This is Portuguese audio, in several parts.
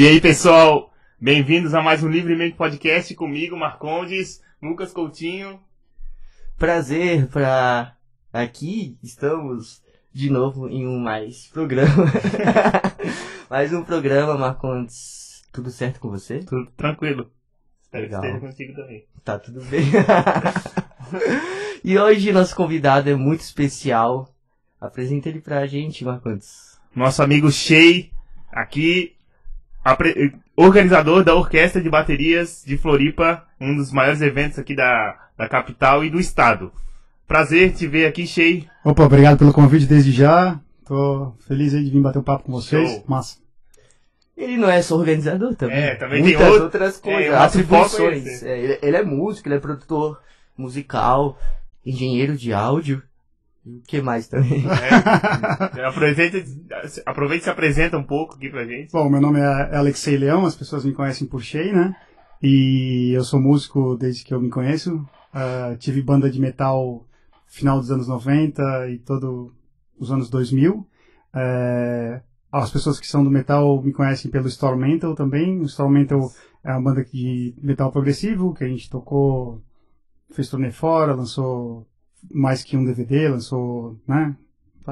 E aí, pessoal, bem-vindos a mais um Livremente Podcast comigo, Marcondes, Lucas Coutinho. Prazer pra aqui estamos de novo em um mais programa. mais um programa, Marcondes. Tudo certo com você? Tudo tranquilo. Espero Legal. que esteja contigo também. Tá tudo bem. e hoje nosso convidado é muito especial. Apresenta ele pra gente, Marcondes. Nosso amigo Shea, aqui, organizador da Orquestra de Baterias de Floripa, um dos maiores eventos aqui da, da capital e do estado. Prazer te ver aqui, Shea. Opa, obrigado pelo convite desde já. Tô feliz aí de vir bater um papo com vocês. Show. Massa. Ele não é só organizador também. É, também tem Muitas outro- outras É, coisas, é atribuições. É, ele, ele é músico, ele é produtor musical, engenheiro de áudio. O que mais também? É, aproveita, aproveita e se apresenta um pouco aqui pra gente. Bom, meu nome é Alexei Leão, as pessoas me conhecem por Shea, né? E eu sou músico desde que eu me conheço. Ah, tive banda de metal final dos anos 90 e todo os anos 2000. É, as pessoas que são do metal me conhecem pelo Stormental também. O Stormental é uma banda de metal progressivo que a gente tocou, fez turnê fora, lançou mais que um DVD, lançou, né?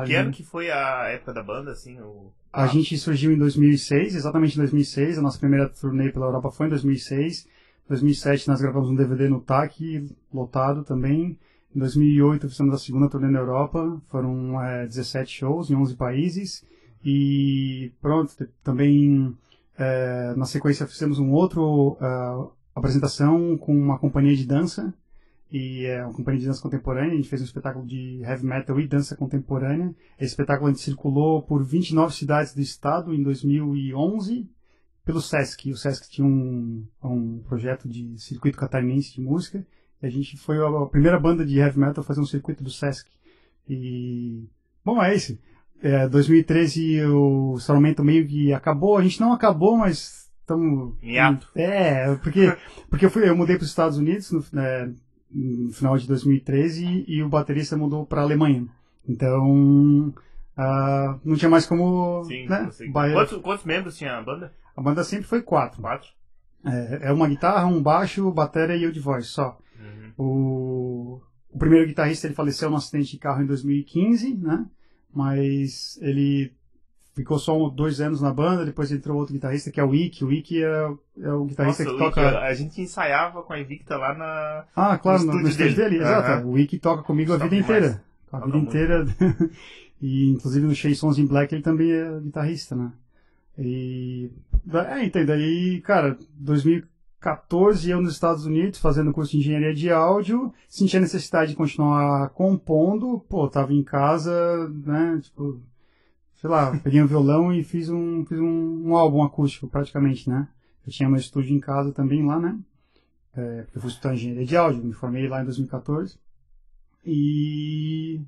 Que ano que foi a época da banda, assim? O... A gente surgiu em 2006, exatamente em 2006. A nossa primeira turnê pela Europa foi em 2006. Em 2007 nós gravamos um DVD no TAC, lotado também. Em 2008 fizemos a segunda turnê na Europa. Foram eh, 17 shows em 11 países. E pronto, também eh, na sequência fizemos um outro ah, apresentação com uma companhia de dança. E é uma companhia de dança contemporânea. A gente fez um espetáculo de heavy metal e dança contemporânea. Esse espetáculo a gente circulou por 29 cidades do estado em 2011 pelo Sesc. O Sesc tinha um, um projeto de circuito catarinense de música. E a gente foi a primeira banda de heavy metal a fazer um circuito do Sesc. E. Bom, é isso. É, 2013 o Instrumento meio que acabou. A gente não acabou, mas estamos. É, porque, porque eu, fui, eu mudei para os Estados Unidos no, é, no final de 2013 e o baterista mudou para a Alemanha. Então, ah, não tinha mais como. Sim, né. Quantos, quantos membros tinha a banda? A banda sempre foi quatro. Quatro? É, é uma guitarra, um baixo, bateria e eu de voz só. Uhum. O, o primeiro guitarrista ele faleceu num acidente de carro em 2015, né? Mas ele ficou só um- dois anos na banda, depois entrou outro guitarrista que é o Ick. O Ick é, é o guitarrista Nossa, que toca. A gente ensaiava com a Invicta lá na. Ah, claro, no no, estúdio dele, dele. exato. Aham. O Wiki toca comigo a Toca vida demais. inteira. A Toca vida muito. inteira. e inclusive no Shea Sons in Black ele também é guitarrista, né? E. É, então, daí, cara, 2014 eu nos Estados Unidos fazendo curso de engenharia de áudio, senti a necessidade de continuar compondo, pô, tava em casa, né, tipo, sei lá, peguei um violão e fiz um, fiz um, um álbum acústico praticamente, né? Eu tinha meu estúdio em casa também lá, né? É, eu fui estudar engenharia de áudio, me formei lá em 2014. E.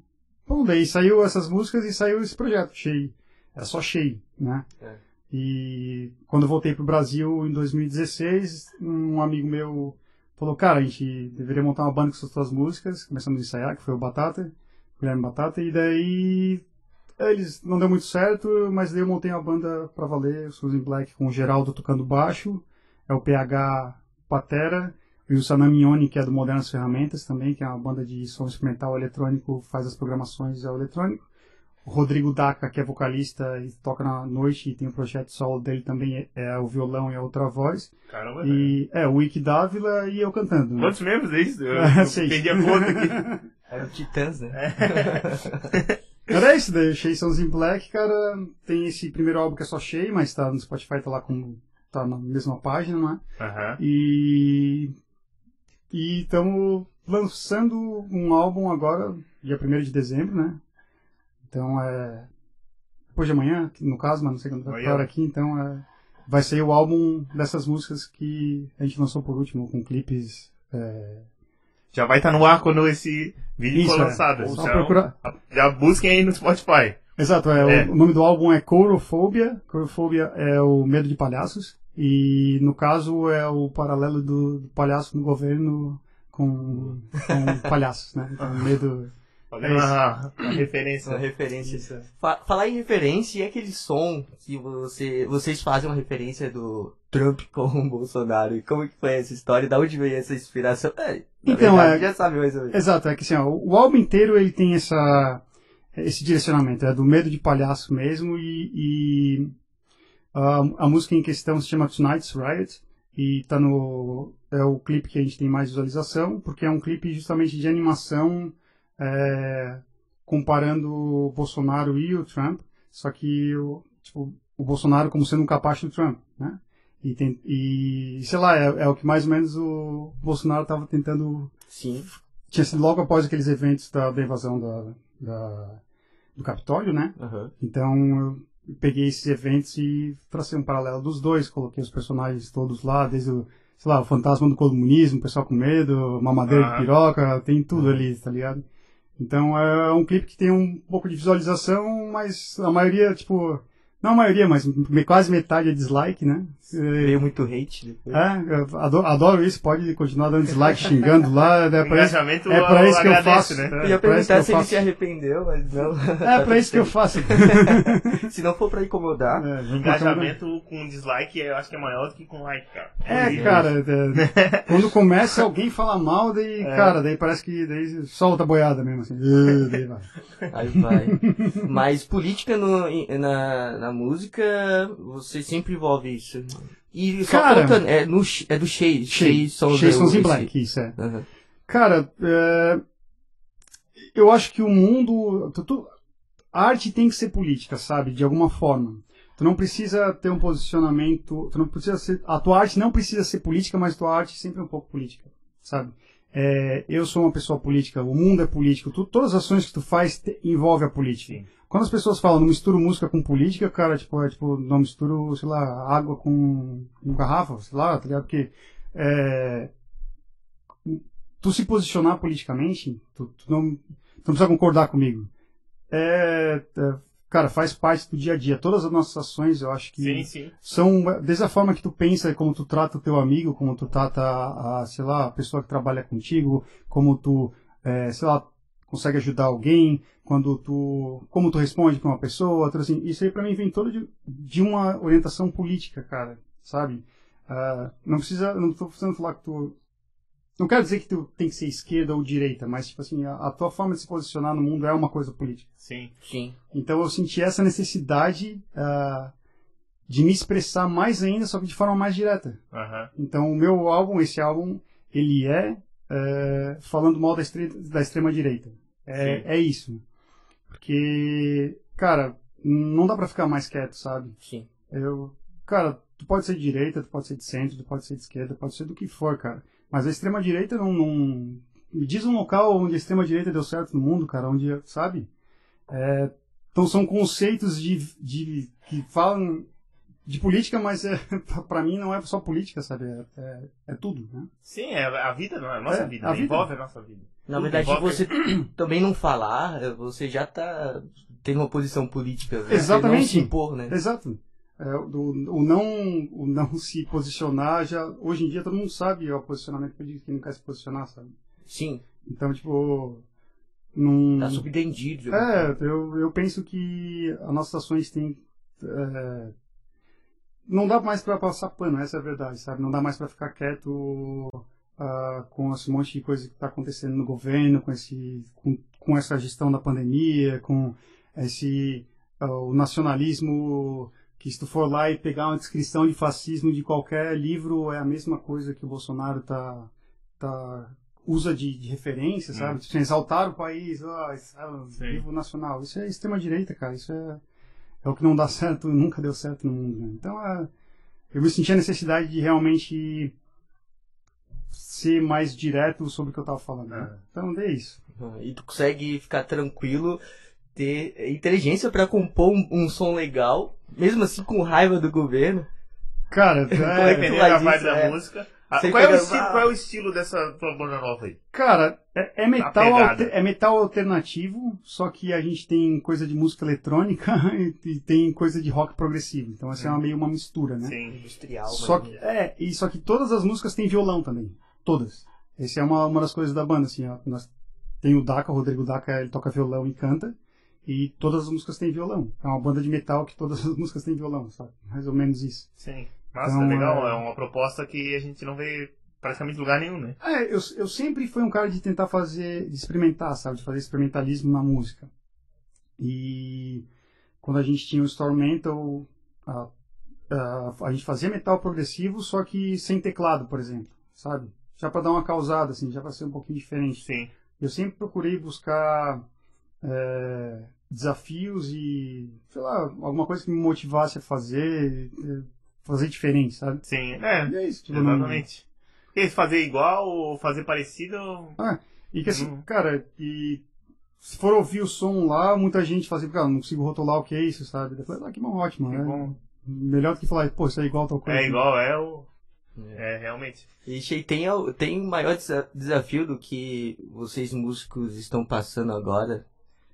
Bom, daí saiu essas músicas e saiu esse projeto, Cheio. É só Cheio, né? É. E quando eu voltei pro Brasil em 2016, um amigo meu falou: Cara, a gente deveria montar uma banda com essas tuas músicas. Começamos a ensaiar, que foi o Batata, Guilherme Batata, e daí. Eles não deu muito certo, mas daí eu montei uma banda pra valer, o Susan Black, com o Geraldo tocando baixo, é o PH Patera, e o Sanamione, que é do Modernas Ferramentas também, que é uma banda de som experimental eletrônico, faz as programações ao eletrônico. O Rodrigo Daca, que é vocalista e toca na noite e tem um projeto solo dele também, é, é o violão e a outra voz. Caramba. E é o Wiki Dávila e eu cantando. né? Quantos membros é isso? Eu, eu perdi a conta aqui. Era o Titãs, né? Era isso daí, Shea Sons in Black, cara, tem esse primeiro álbum que é só Shea, mas tá no Spotify, tá lá com, tá na mesma página, né? Aham. E e estamos lançando um álbum agora, dia 1 de dezembro, né? Então é depois de amanhã, no caso, mas não sei quando vai estar aqui, então é, vai sair o álbum dessas músicas que a gente lançou por último, com clipes. é, Já vai estar no ar quando esse vídeo Isso, for é. lançado. Só Então, procurar. Já busquem aí no Spotify. Exato, é, É. O, o nome do álbum é Corofobia. Corofobia é o medo de palhaços. E no caso é o paralelo do, do palhaço no governo com, com palhaços, né? Então, medo uma, uma referência. Uma referência. Isso. Falar em referência e aquele som que você, vocês fazem uma referência do Trump com o Bolsonaro. E como que foi essa história? Da onde veio essa inspiração? É, Então, verdade, é- já sabe mais ou menos. Exato, é que assim, ó, o álbum inteiro ele tem essa, esse direcionamento, é do medo de palhaço mesmo e, e a, a música em questão se chama Tonight's Riot e tá no é o clipe que a gente tem mais visualização porque é um clipe justamente de animação é, comparando o Bolsonaro e o Trump, só que o, tipo, o Bolsonaro como sendo um capacho do Trump, né? E, tem, e sei lá, é, é o que mais ou menos o Bolsonaro estava tentando Sim. tinha sido logo após aqueles eventos da, da invasão da, da- do Capitólio, né? Aham. Então eu peguei esses eventos e tracei um paralelo dos dois, coloquei os personagens todos lá, desde o, sei lá, o fantasma do comunismo, o pessoal com medo, mamadeira Ah. de piroca, tem tudo ali, tá ligado? Então é um clipe que tem um pouco de visualização, mas a maioria, tipo, não a maioria, mas quase metade é dislike, né? É, Veio muito hate depois. é, eu adoro, adoro isso, pode continuar dando dislike, xingando lá, é O pra isso, engajamento é pra isso que eu faço. né? É, Eu ia perguntar eu se ele se arrependeu, mas não. É pra isso que eu faço. Se não for pra incomodar. É, O engajamento com dislike eu acho que é maior do que com like, cara. É, Horrível. cara, é, quando começa alguém fala mal, daí, É. cara, daí parece que daí solta a boiada mesmo, assim. Daí vai. Aí vai. Mas política no- em- na, na música, você sempre envolve isso. E só Cara- colocando, é, no, é do Shay. Shay Sons esse- Black, isso é. Aham. Cara, é, eu acho que o mundo. tu- tu- a arte tem que ser política, sabe? De alguma forma. Tu não precisa ter um posicionamento. Tu não precisa ser, a tua arte não precisa ser política, mas tua arte sempre é um pouco política, sabe? É, eu sou uma pessoa política, o mundo é político, tu- todas as ações que tu faz te, envolvem a política. Sim. Quando as pessoas falam, não misturo música com política, cara, tipo, é tipo, não misturo, sei lá, água com, com garrafa, sei lá, tá ligado? Porque é, tu se posicionar politicamente, tu, tu não, tu não precisa concordar comigo. É, é, cara, faz parte do dia a dia. Todas as nossas ações, eu acho que Sim, sim. são desde a forma que tu pensa, como tu trata o teu amigo, como tu trata a, sei lá, a pessoa que trabalha contigo, como tu, é, sei lá, consegue ajudar alguém, quando tu, como tu responde para uma pessoa, tudo assim. Isso aí para mim vem todo de, de uma orientação política, cara, sabe? Ah, não precisa, não tô precisando falar que tu não quero dizer que tu tem que ser esquerda ou direita, mas tipo assim, a, a tua forma de se posicionar no mundo é uma coisa política. Sim. Sim. Então eu senti essa necessidade ah, de me expressar mais ainda, só que de forma mais direta. Aham. Então o meu álbum, esse álbum, ele é, é, falando mal da, da extrema direita. Sim. É, é isso. Porque, cara, não dá pra ficar mais quieto, sabe? Sim. Eu, cara, tu pode ser de direita, tu pode ser de centro, tu pode ser de esquerda, pode ser do que for, cara. Mas a extrema direita não, não... Me diz um local onde a extrema direita deu certo no mundo, cara, onde, sabe? É, então são conceitos de, de que falam de política, mas é, pra mim não é só política, sabe? É, é, é tudo, né? Sim, é a vida, não é a nossa É, vida. a né? vida. Envolve a nossa vida. Na Tudo verdade, envolve- você também não falar, você já tá tendo uma posição política. Né? Exatamente. Você não se impor, né? Exato. É, o, o não o não se posicionar já hoje em dia todo mundo sabe o posicionamento político quem não quer se posicionar sabe Sim. então tipo não Tá subentendido. é eu, eu penso que as nossas ações têm é, não dá mais para passar pano essa é a verdade sabe não dá mais para ficar quieto ah, com esse monte de coisa que está acontecendo no governo com esse com, com essa gestão da pandemia com esse ah, o nacionalismo que se tu for lá e pegar uma descrição de fascismo de qualquer livro é a mesma coisa que o Bolsonaro tá, tá usa de, de referência, sabe? Hum. Tipo, exaltar o país, ó, Sim. livro nacional. Isso é extrema direita, cara. Isso é, é o que não dá certo, nunca deu certo no mundo. Né? Então, é, eu me senti a necessidade de realmente ser mais direto sobre o que eu tava falando. né? É. Então, é isso. E tu consegue ficar tranquilo, ter inteligência pra compor um, um som legal, mesmo assim com raiva do governo. Cara, Como é é, que Dependendo faz da vibe isso, da é. música. Ah, qual, é estilo, qual é o estilo dessa tua banda nova aí? Cara, é, é metal alter- é metal alternativo, só que a gente tem coisa de música eletrônica e, e tem coisa de rock progressivo. Então essa é uma, meio uma mistura, né? Sim. Industrial, Só que é, e só que todas as músicas têm violão também, todas. Essa é uma, uma das coisas da banda assim, ó, nós tem o Daca, o Rodrigo Daca, ele toca violão e canta. E todas as músicas têm violão. É uma banda de metal que todas as músicas têm violão, sabe? Mais ou menos isso. Sim. Nossa, Então, legal. é- É uma proposta que a gente não vê praticamente lugar nenhum, né? É, eu, eu sempre fui um cara de tentar fazer, de experimentar, sabe? De fazer experimentalismo na música. E quando a gente tinha o Stormental, a, a, a gente fazia metal progressivo, só que sem teclado, por exemplo, sabe? Já pra dar uma causada, assim, já pra ser um pouquinho diferente. Sim. Eu sempre procurei buscar é, desafios e, sei lá, alguma coisa que me motivasse a fazer, é, fazer diferente, sabe? Sim. É, E é isso. tipo, não- exatamente. E fazer igual ou fazer parecido. E que assim, Uhum. cara, e se for ouvir o som lá, muita gente fala assim, cara, não consigo rotular o que é isso, sabe? Eu falei, ah, que bom, ótimo, Que né? bom. Melhor do que falar, pô, isso é igual a tal coisa. É igual, é o. É, realmente. E Shei, tem, tem maior desa- desafio do que vocês músicos estão passando agora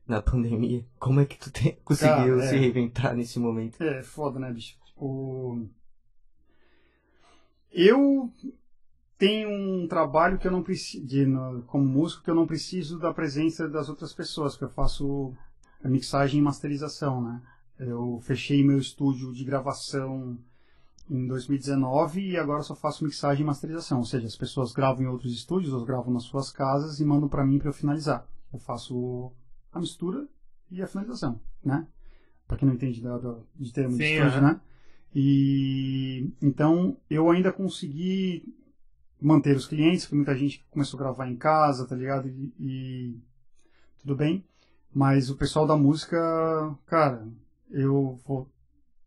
na pandemia? Como é que tu tem- conseguiu Cara, é. se reinventar nesse momento? É, foda, né, bicho? Tipo, eu tenho um trabalho que eu não preciso, como músico, que eu não preciso da presença das outras pessoas, que eu faço a mixagem e masterização, né? Eu fechei meu estúdio de gravação em 2019 e agora só faço mixagem e masterização, ou seja, as pessoas gravam em outros estúdios, ou gravam nas suas casas e mandam para mim para eu finalizar. Eu faço a mistura e a finalização, né? Para quem não entende da, da- de termo de Sim, estúdio, aham. né? E então eu ainda consegui manter os clientes, porque muita gente começou a gravar em casa, tá ligado? E, e tudo bem. Mas o pessoal da música, cara, eu vou,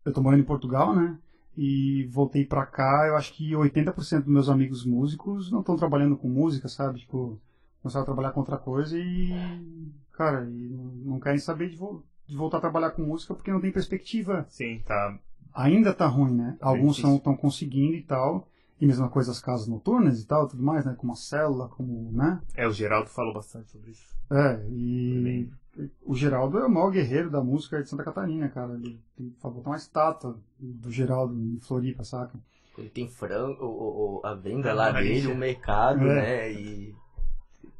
eu tô morando em Portugal, né? E voltei pra cá, eu acho que 80% dos meus amigos músicos não estão trabalhando com música, sabe? Tipo, começaram a trabalhar com outra coisa e, cara, e não não querem saber de, vo- de voltar a trabalhar com música porque não tem perspectiva Sim, tá. Ainda tá ruim, né? Alguns difícil. estão conseguindo e tal. E mesma coisa as casas noturnas e tal, tudo mais, né? Como a célula, como, né? É, o Geraldo falou bastante sobre isso. É, e o Geraldo é o maior guerreiro da música de Santa Catarina, cara. Ele tem botar uma estátua do Geraldo em Floripa, saca? Ele tem frango, o, o- a venda lá dele, o mercado, É. né? E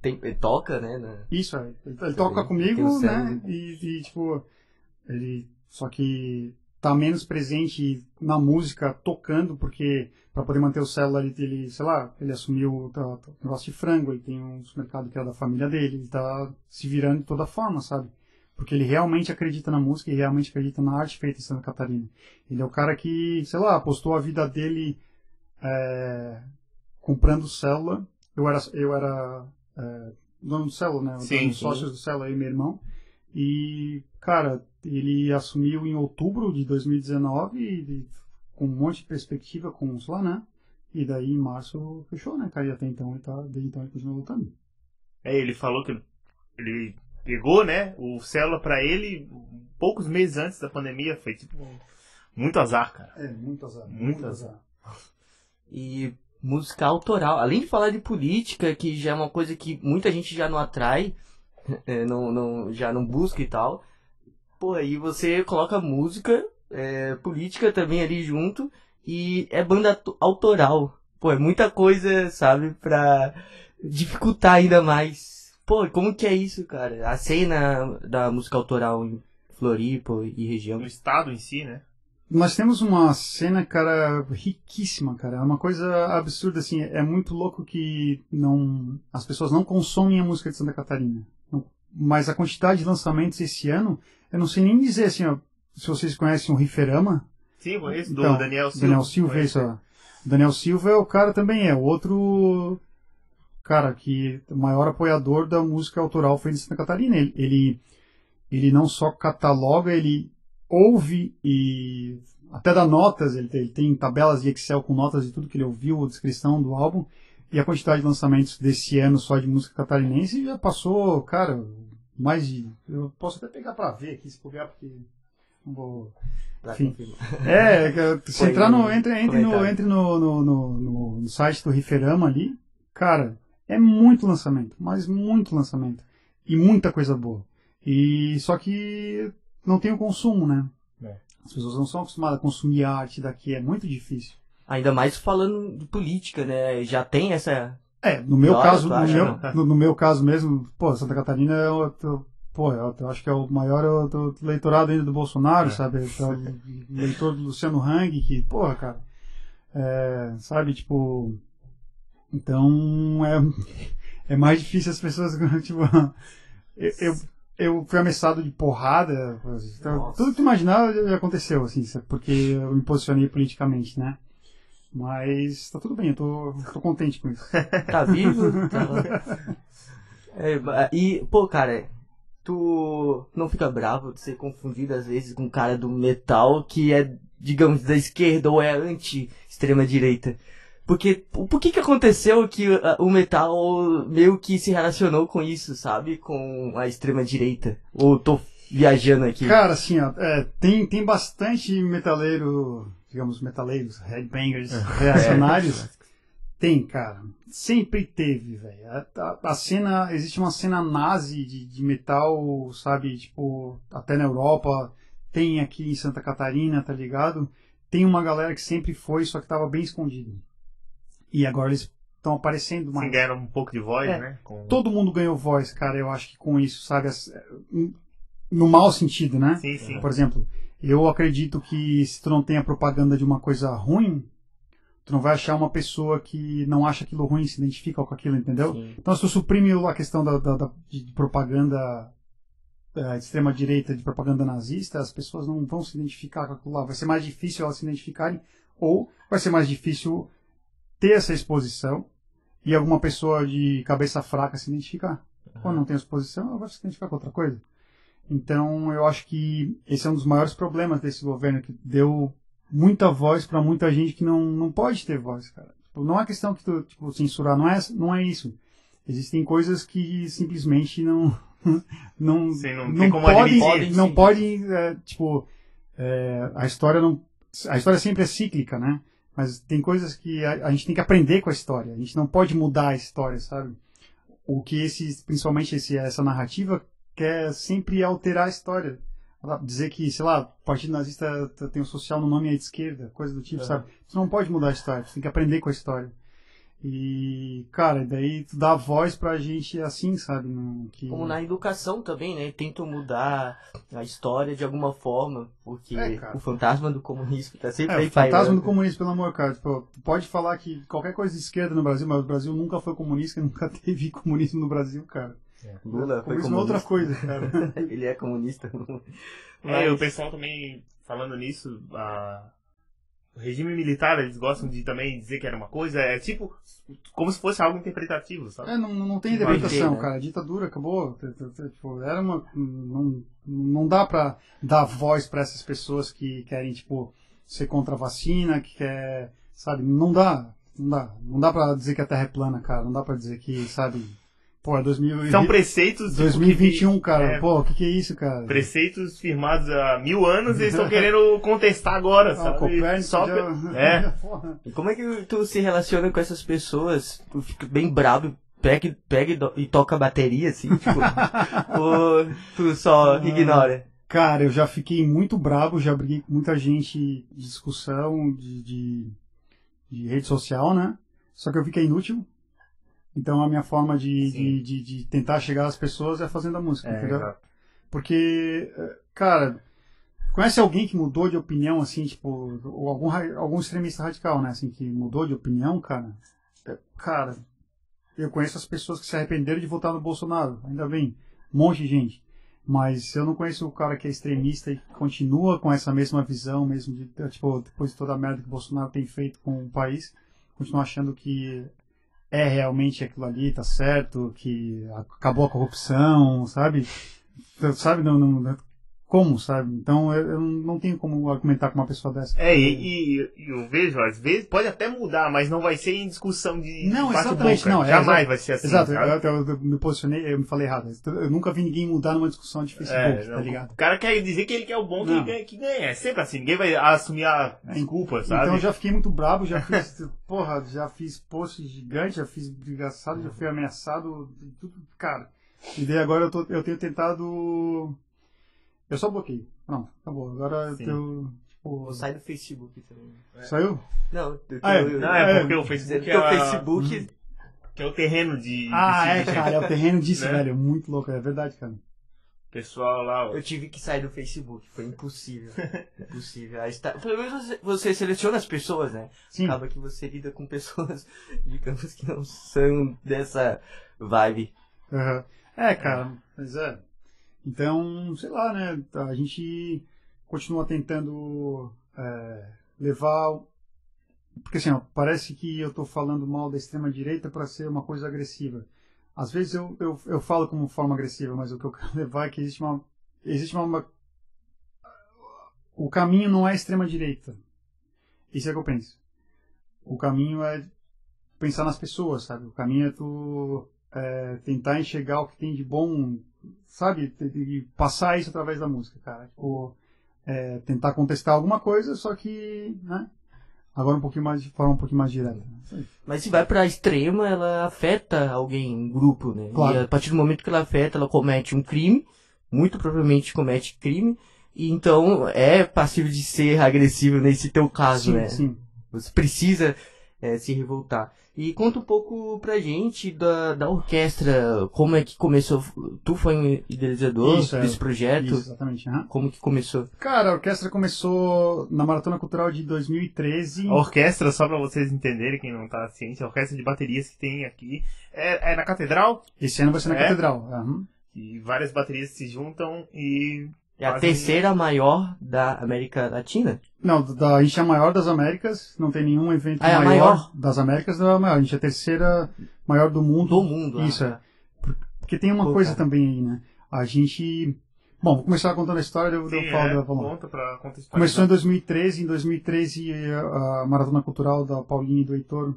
tem, ele toca, né? na- Isso, é. Ele, ele toca comigo, né? E, e, tipo, ele. Só que tá menos presente na música tocando, porque para poder manter o célula ele, ele, sei lá, ele assumiu o tá- tá- o negócio de frango, ele tem um supermercado que é da família dele, ele tá se virando de toda forma, sabe? Porque ele realmente acredita na música e realmente acredita na arte feita em Santa Catarina. Ele é o cara que, sei lá, apostou a vida dele é, comprando célula. Eu era, eu era é, dono do célula, né? Sim, dos sim. sócios do célula, eu e meu irmão. E, cara, ele assumiu em outubro de 2019 e, e com um monte de perspectiva, com uns lá, né? E daí em março fechou, né, cara? E até então ele tá, desde então ele continua lutando. É, ele falou que ele pegou, né, o célula pra ele poucos meses antes da pandemia. Foi tipo muito azar, cara. É, muito azar. Muito azar. E música autoral. Além de falar de política, que já é uma coisa que muita gente já não atrai, é, não, não, já não busca e tal. Pô, aí você coloca música, é, política também ali junto, e é banda auto- autoral. Pô, é muita coisa, sabe, pra dificultar ainda mais. Pô, como que é isso, cara? A cena da música autoral em Floripa e região. No estado em si, né? Nós temos uma cena, cara, riquíssima, cara. É uma coisa absurda, assim. É muito louco que não as pessoas não consomem a música de Santa Catarina. Mas a quantidade de lançamentos esse ano, eu não sei nem dizer, assim, ó, se vocês conhecem o Riferama. Sim, conheço do Então, Daniel Silva. Daniel Silva, isso, ó. Daniel Silva é o cara também, é outro cara que o maior apoiador da música autoral feita em Santa Catarina. Ele, ele, ele não só cataloga, ele ouve e até dá notas, ele tem, ele tem tabelas de Excel com notas de tudo que ele ouviu, a descrição do álbum, e a quantidade de lançamentos desse ano só de música catarinense já passou, cara, mais de. Eu posso até pegar pra ver aqui, se puder, porque. Não vou. Enfim. É, que- se entrar no. Entre, entre, no, entre no, no, no, no- site do Riferama ali, cara, é muito lançamento, mas muito lançamento. E muita coisa boa. E só que não tem o consumo, né? É. As pessoas não são acostumadas a consumir arte daqui, é muito difícil. Ainda mais falando de política, né? Já tem essa É, no meu caso, no acha, meu, não? no, no meu caso mesmo, pô, Santa Catarina é o, pô, eu, eu acho que é o maior o leitorado ainda do Bolsonaro, É. sabe? É o leitor do Luciano Hang, que, porra, cara, é, sabe, tipo, então é, é mais difícil as pessoas, tipo, eu, eu, eu fui ameaçado de porrada, então, Nossa. tudo que tu imaginar já aconteceu, assim, porque eu me posicionei politicamente, né? Mas tá tudo bem, eu tô, tô contente com isso. Tá vivo? Tá... É, e, pô, cara, tu não fica bravo de ser confundido às vezes com um cara do metal que é, digamos, da esquerda ou é anti-extrema direita? Porque, por que que aconteceu que ah, o metal meio que se relacionou com isso, sabe? Com a extrema direita? Ou tô viajando aqui? Cara, assim, ó, é, tem, tem bastante metaleiro, digamos, metaleiros, headbangers reacionários. Tem, cara. Sempre teve, velho. A, a- a cena, existe uma cena nazi de, de metal, sabe, tipo, até na Europa. Tem aqui em Santa Catarina, tá ligado? Tem uma galera que sempre foi, só que tava bem escondido. E agora eles estão aparecendo mais. Sim, ganharam um pouco de voz, É. né? Com... Todo mundo ganhou voz, cara, eu acho que com isso, sabe? No mau sentido, né? Sim, sim. Por exemplo, eu acredito que se tu não tem a propaganda de uma coisa ruim, tu não vai achar uma pessoa que não acha aquilo ruim, se identifica com aquilo, entendeu? Sim. Então, se tu suprime a questão da, da- da- de propaganda eh, de extrema direita, de propaganda nazista, as pessoas não vão se identificar com aquilo lá. Vai ser mais difícil elas se identificarem, ou vai ser mais difícil ter essa exposição e alguma pessoa de cabeça fraca se identificar. Quando não tem exposição, ela vai se identificar com outra coisa. Então, eu acho que esse é um dos maiores problemas desse governo, que deu muita voz para muita gente que não, não pode ter voz, cara. Tipo, não é questão que tu, tipo, censurar, não é, não é isso. Existem coisas que simplesmente não não Sim, não não, tem como podem, admitir. não podem, é, tipo, é, a história não a história sempre é cíclica, né? Mas tem coisas que a, a gente tem que aprender com a história. A gente não pode mudar a história, sabe? O que esse, principalmente esse, essa narrativa quer sempre alterar a história. Dizer que, sei lá, o Partido Nazista tem o social no nome é de esquerda, coisa do tipo, É. sabe? Você não pode mudar a história, você tem que aprender com a história. E, cara, daí tu dá voz pra gente assim, sabe? No, que... Como na educação também, né? Tentam mudar a história de alguma forma, porque É, o fantasma do comunismo tá sempre É, aí o fantasma pairando. do comunismo, pelo amor, cara. Tipo, tu pode falar que qualquer coisa de esquerda no Brasil, mas o Brasil nunca foi comunista, nunca teve comunismo no Brasil, cara. Lula foi comunismo é outra comunista. coisa, cara. Ele é comunista. É, Mas- o pessoal também, falando nisso, a- o regime militar, eles gostam de também dizer que era uma coisa, é tipo, como se fosse algo interpretativo, sabe? É, não, não tem interpretação, ter, né? cara. A ditadura acabou. Tipo, era uma. Não, não dá pra dar voz pra essas pessoas que querem, tipo, ser contra a vacina, que quer. Sabe? Não dá. Não dá. Não dá pra dizer que a Terra é plana, cara. Não dá pra dizer que, sabe. Pô, 2000, São preceitos... tipo, 2021, que- cara. é, Pô, o que, que é isso, cara? Preceitos firmados há mil anos e eles estão querendo contestar agora, Ah, sabe? Copérnico Só já- É. Como é que tu se relaciona com essas pessoas? Tu fica bem bravo, pega, pega e, toca a bateria, assim, tipo. ou tu só Ah. ignora? Cara, eu já fiquei muito bravo, já briguei com muita gente de discussão, de, de, de rede social, né? Só que eu fiquei inútil. Então a minha forma de, de, de, de tentar chegar às pessoas é fazendo a música, É, entendeu? exato. Porque, eh, cara, conhece alguém que mudou de opinião, assim, tipo, ou algum, algum extremista radical, né? Assim, que mudou de opinião, cara? É, Cara, eu conheço as pessoas que se arrependeram de votar no Bolsonaro, ainda bem, um monte de gente. Mas eu não conheço o cara que é extremista e continua com essa mesma visão, mesmo de, tipo, depois de toda a merda que o Bolsonaro tem feito com o país, continua achando que é realmente aquilo ali, tá certo, que acabou a corrupção, sabe? Sabe, não, não, como, sabe? Então eu, eu não tenho como argumentar com uma pessoa dessa. É, e, e- e eu vejo, às vezes, pode até mudar, mas não vai ser em discussão de Não, exatamente, não, é, Jamais exato. vai ser assim, Exato, eu, eu- eu me posicionei, eu me falei errado. Eu nunca vi ninguém mudar numa discussão de Facebook, É, tá ligado? o cara quer dizer que ele quer o bom que, ganha, que ganha. É sempre assim, ninguém vai assumir a desculpa, sabe? Então eu já fiquei muito bravo, já fiz, porra, já fiz post gigante, já fiz brigaçado, já fui ameaçado, tudo, cara. E daí agora eu, tô, eu tenho tentado. Eu só bloqueei. Pronto, acabou. Agora Sim. eu. Tipo, Vou sair do Facebook também. Saiu? Não, eu, Ah, é. eu- Não, é É, porque o Facebook é o Facebook Que é o terreno de. Ah, de é, cara, é o terreno disso, Né? velho. Muito louco, é verdade, cara. Pessoal lá, ó. Eu tive que sair do Facebook, foi impossível. impossível. Aí está... Pelo menos você, você seleciona as pessoas, né? Sim. Acaba que você lida com pessoas, digamos, que não são dessa vibe. Aham. É, cara, mas é. Então, sei lá, né? A gente continua tentando é, levar. Porque assim, ó, parece que eu tô falando mal da extrema-direita para ser uma coisa agressiva. Às vezes eu, eu, eu falo como forma agressiva, mas o que eu quero levar é que existe uma. Existe uma- o caminho não é extrema-direita. Isso é o que eu penso. O caminho é pensar nas pessoas, sabe? O caminho é tu é, tentar enxergar o que tem de bom, sabe? E passar isso através da música, cara. Tipo, é, tentar contestar alguma coisa, só que, né? Agora um pouquinho mais de forma um pouquinho mais direta. né? Mas se vai pra extrema, ela afeta alguém, um grupo, né? Claro. E a partir do momento que ela afeta, ela comete um crime, muito provavelmente comete crime, e então é passível de ser agressivo nesse teu caso, sim, né? sim. Você precisa é, se revoltar. E conta um pouco pra gente da, da orquestra, como é que começou. Tu foi um idealizador Isso, é. desse projeto? Isso, exatamente. aham. Como que começou? Cara, a orquestra começou na Maratona Cultural de 2013. A orquestra, só pra vocês entenderem, quem não tá ciente, a orquestra de baterias que tem aqui é, é na catedral, Esse ano vai ser na É? Catedral. aham. que várias baterias se juntam e. É a terceira maior da América Latina? Não, da, a gente é a maior das Américas, não tem nenhum evento Ah, é maior, maior? das Américas, não é a maior. A gente é a terceira maior do mundo. Do mundo. Isso, ah. é. Porque tem uma Pô, coisa cara. também aí, né? A gente. Bom, vou começar contando a história, eu, Sim, eu falo é, da lá. conta pra. Começou em 2013. Em 2013, a Maratona Cultural da Paulinha e do Heitor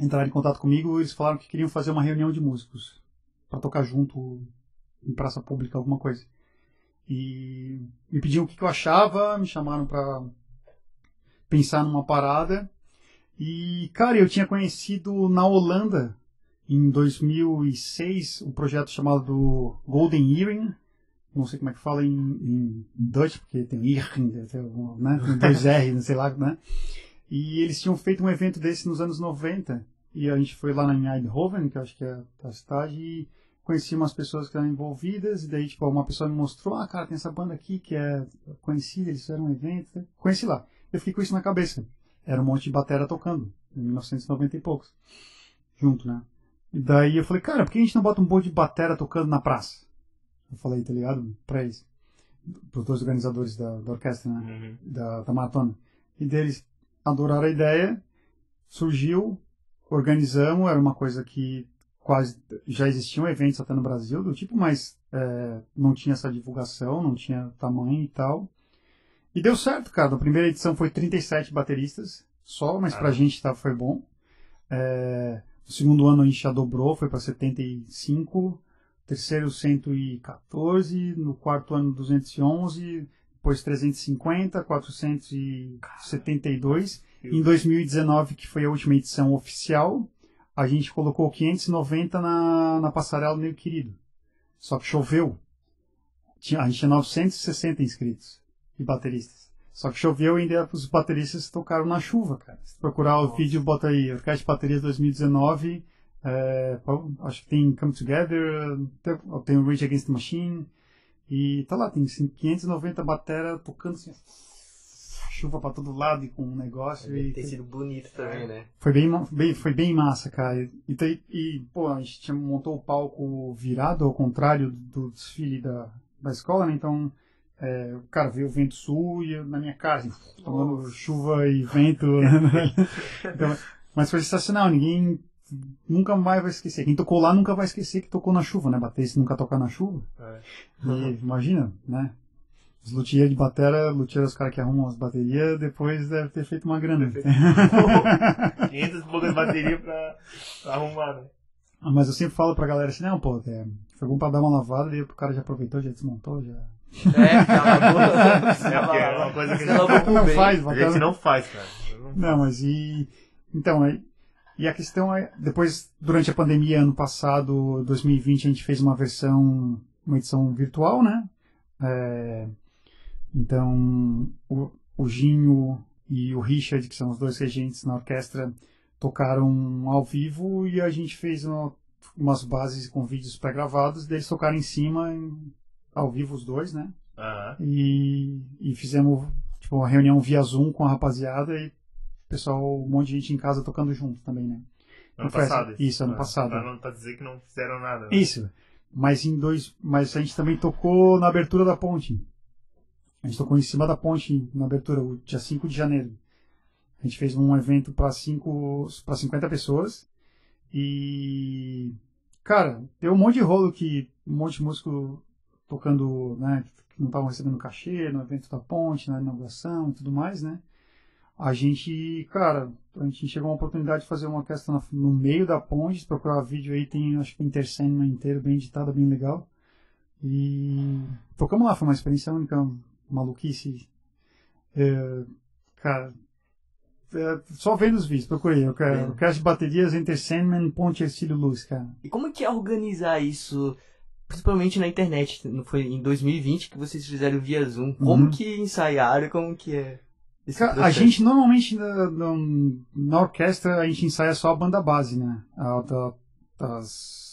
entraram em contato comigo. Eles falaram que queriam fazer uma reunião de músicos para tocar junto em praça pública, alguma coisa. E me pediam o que que eu achava, me chamaram para pensar numa parada. E, cara, eu tinha conhecido na Holanda, em 2006, um projeto chamado Golden Earring. Não sei como é que fala em, em Dutch, porque tem Earring, né? tem dois R, não sei lá, né? E eles tinham feito um evento desse nos anos 90. E a gente foi lá em Eindhoven, que eu acho que é a cidade, e conheci umas pessoas que eram envolvidas. E daí, tipo, uma pessoa me mostrou: ah, cara, tem essa banda aqui que é conhecida, eles fizeram um evento. Conheci lá. Eu fiquei com isso na cabeça. Era um monte de batera tocando, em 1990 e poucos. Junto, né? E daí eu falei, cara, por que a gente não bota um monte de batera tocando na praça? Eu falei, tá ligado? Pra eles. Pros dois organizadores da, da orquestra, né? Uhum. da, da maratona. E deles adoraram a ideia, surgiu, organizamos, era uma coisa que quase já existiam eventos até no Brasil do tipo, mas é, não tinha essa divulgação, não tinha tamanho e tal. E deu certo, cara. A primeira edição foi 37 bateristas só, mas pra Ah. gente tá, foi bom. É, no segundo ano a gente já dobrou, foi para 75. Terceiro 114, no quarto ano 211, depois 350, 472. Em 2019, que foi a última edição oficial, a gente colocou 590 na, na passarela meio querido. Só que choveu. Tinha, a gente tinha 960 inscritos de bateristas. Só que choveu e ainda os bateristas tocaram na chuva, cara. Se procurar o Nossa. vídeo, bota aí, Orquestra de Baterias 2019. é, acho que tem Come Together, tem, tem o Rage Against the Machine. E tá lá, tem assim, 590 batera tocando assim, chuva pra todo lado e com um negócio. Deve E, ter sido bonito também, né? foi bem, bem- foi bem massa, cara. E, te- e, pô, a gente montou o palco virado ao contrário do desfile da, da escola, né? Então, é, o cara veio o vento sul e eu na minha casa, tomando chuva e vento. Então, mas foi sensacional, ninguém nunca mais vai esquecer. Quem tocou lá nunca vai esquecer que tocou na chuva, né? Bater se nunca tocar na chuva. É. E imagina, né? Os luthiers de batera, luthiers os caras que arrumam as baterias, depois deve ter feito uma grana. Deve 500 e poucas baterias pra, pra arrumar, né? Ah, Mas eu sempre falo pra galera assim, não, pô, é, foi bom pra dar uma lavada e o cara já aproveitou, já desmontou, já. É, a boca. É, é uma coisa que a gente, não faz, a gente não faz, cara. Não Não, mas e. Então, aí. E a questão é, depois, durante a pandemia, ano passado, 2020, a gente fez uma versão, uma edição virtual, né? É, então, o, o Ginho e o Richard, que são os dois regentes na orquestra, tocaram ao vivo e a gente fez uma, umas bases com vídeos pré-gravados, deles tocaram em cima, em, ao vivo os dois, né? Aham. E, e fizemos tipo, uma reunião via Zoom com a rapaziada e pessoal, um monte de gente em casa tocando junto também, né? Ano passado. isso, ano Ah, passado. Pra, não, pra dizer que não fizeram nada. né? Isso. Mas em dois. Mas a gente também tocou na abertura da ponte. A gente tocou em cima da ponte na abertura, o dia 5 de janeiro. A gente fez um evento para cinco para 50 pessoas. E cara, deu um monte de rolo que um monte de músico tocando, né, que não estavam recebendo cachê no evento da ponte, na inauguração e tudo mais, né? A gente, cara, a gente chegou a uma oportunidade de fazer uma orquestra no meio da ponte, procurar vídeo aí, tem acho que o Intersandman inteiro, bem editado, bem legal. E tocamos lá, foi uma experiência única, maluquice. É, cara, é, só vendo os vídeos, procurei. Eu quero, É. de baterias Sandman, Ponte Ercílio Luz, cara. E como que é organizar isso, principalmente na internet? Foi em 2020 que vocês fizeram via Zoom. Como Uhum. que ensaiaram? Como que é a gente normalmente na, na, na orquestra a gente ensaia só a banda base, né? A, da- as,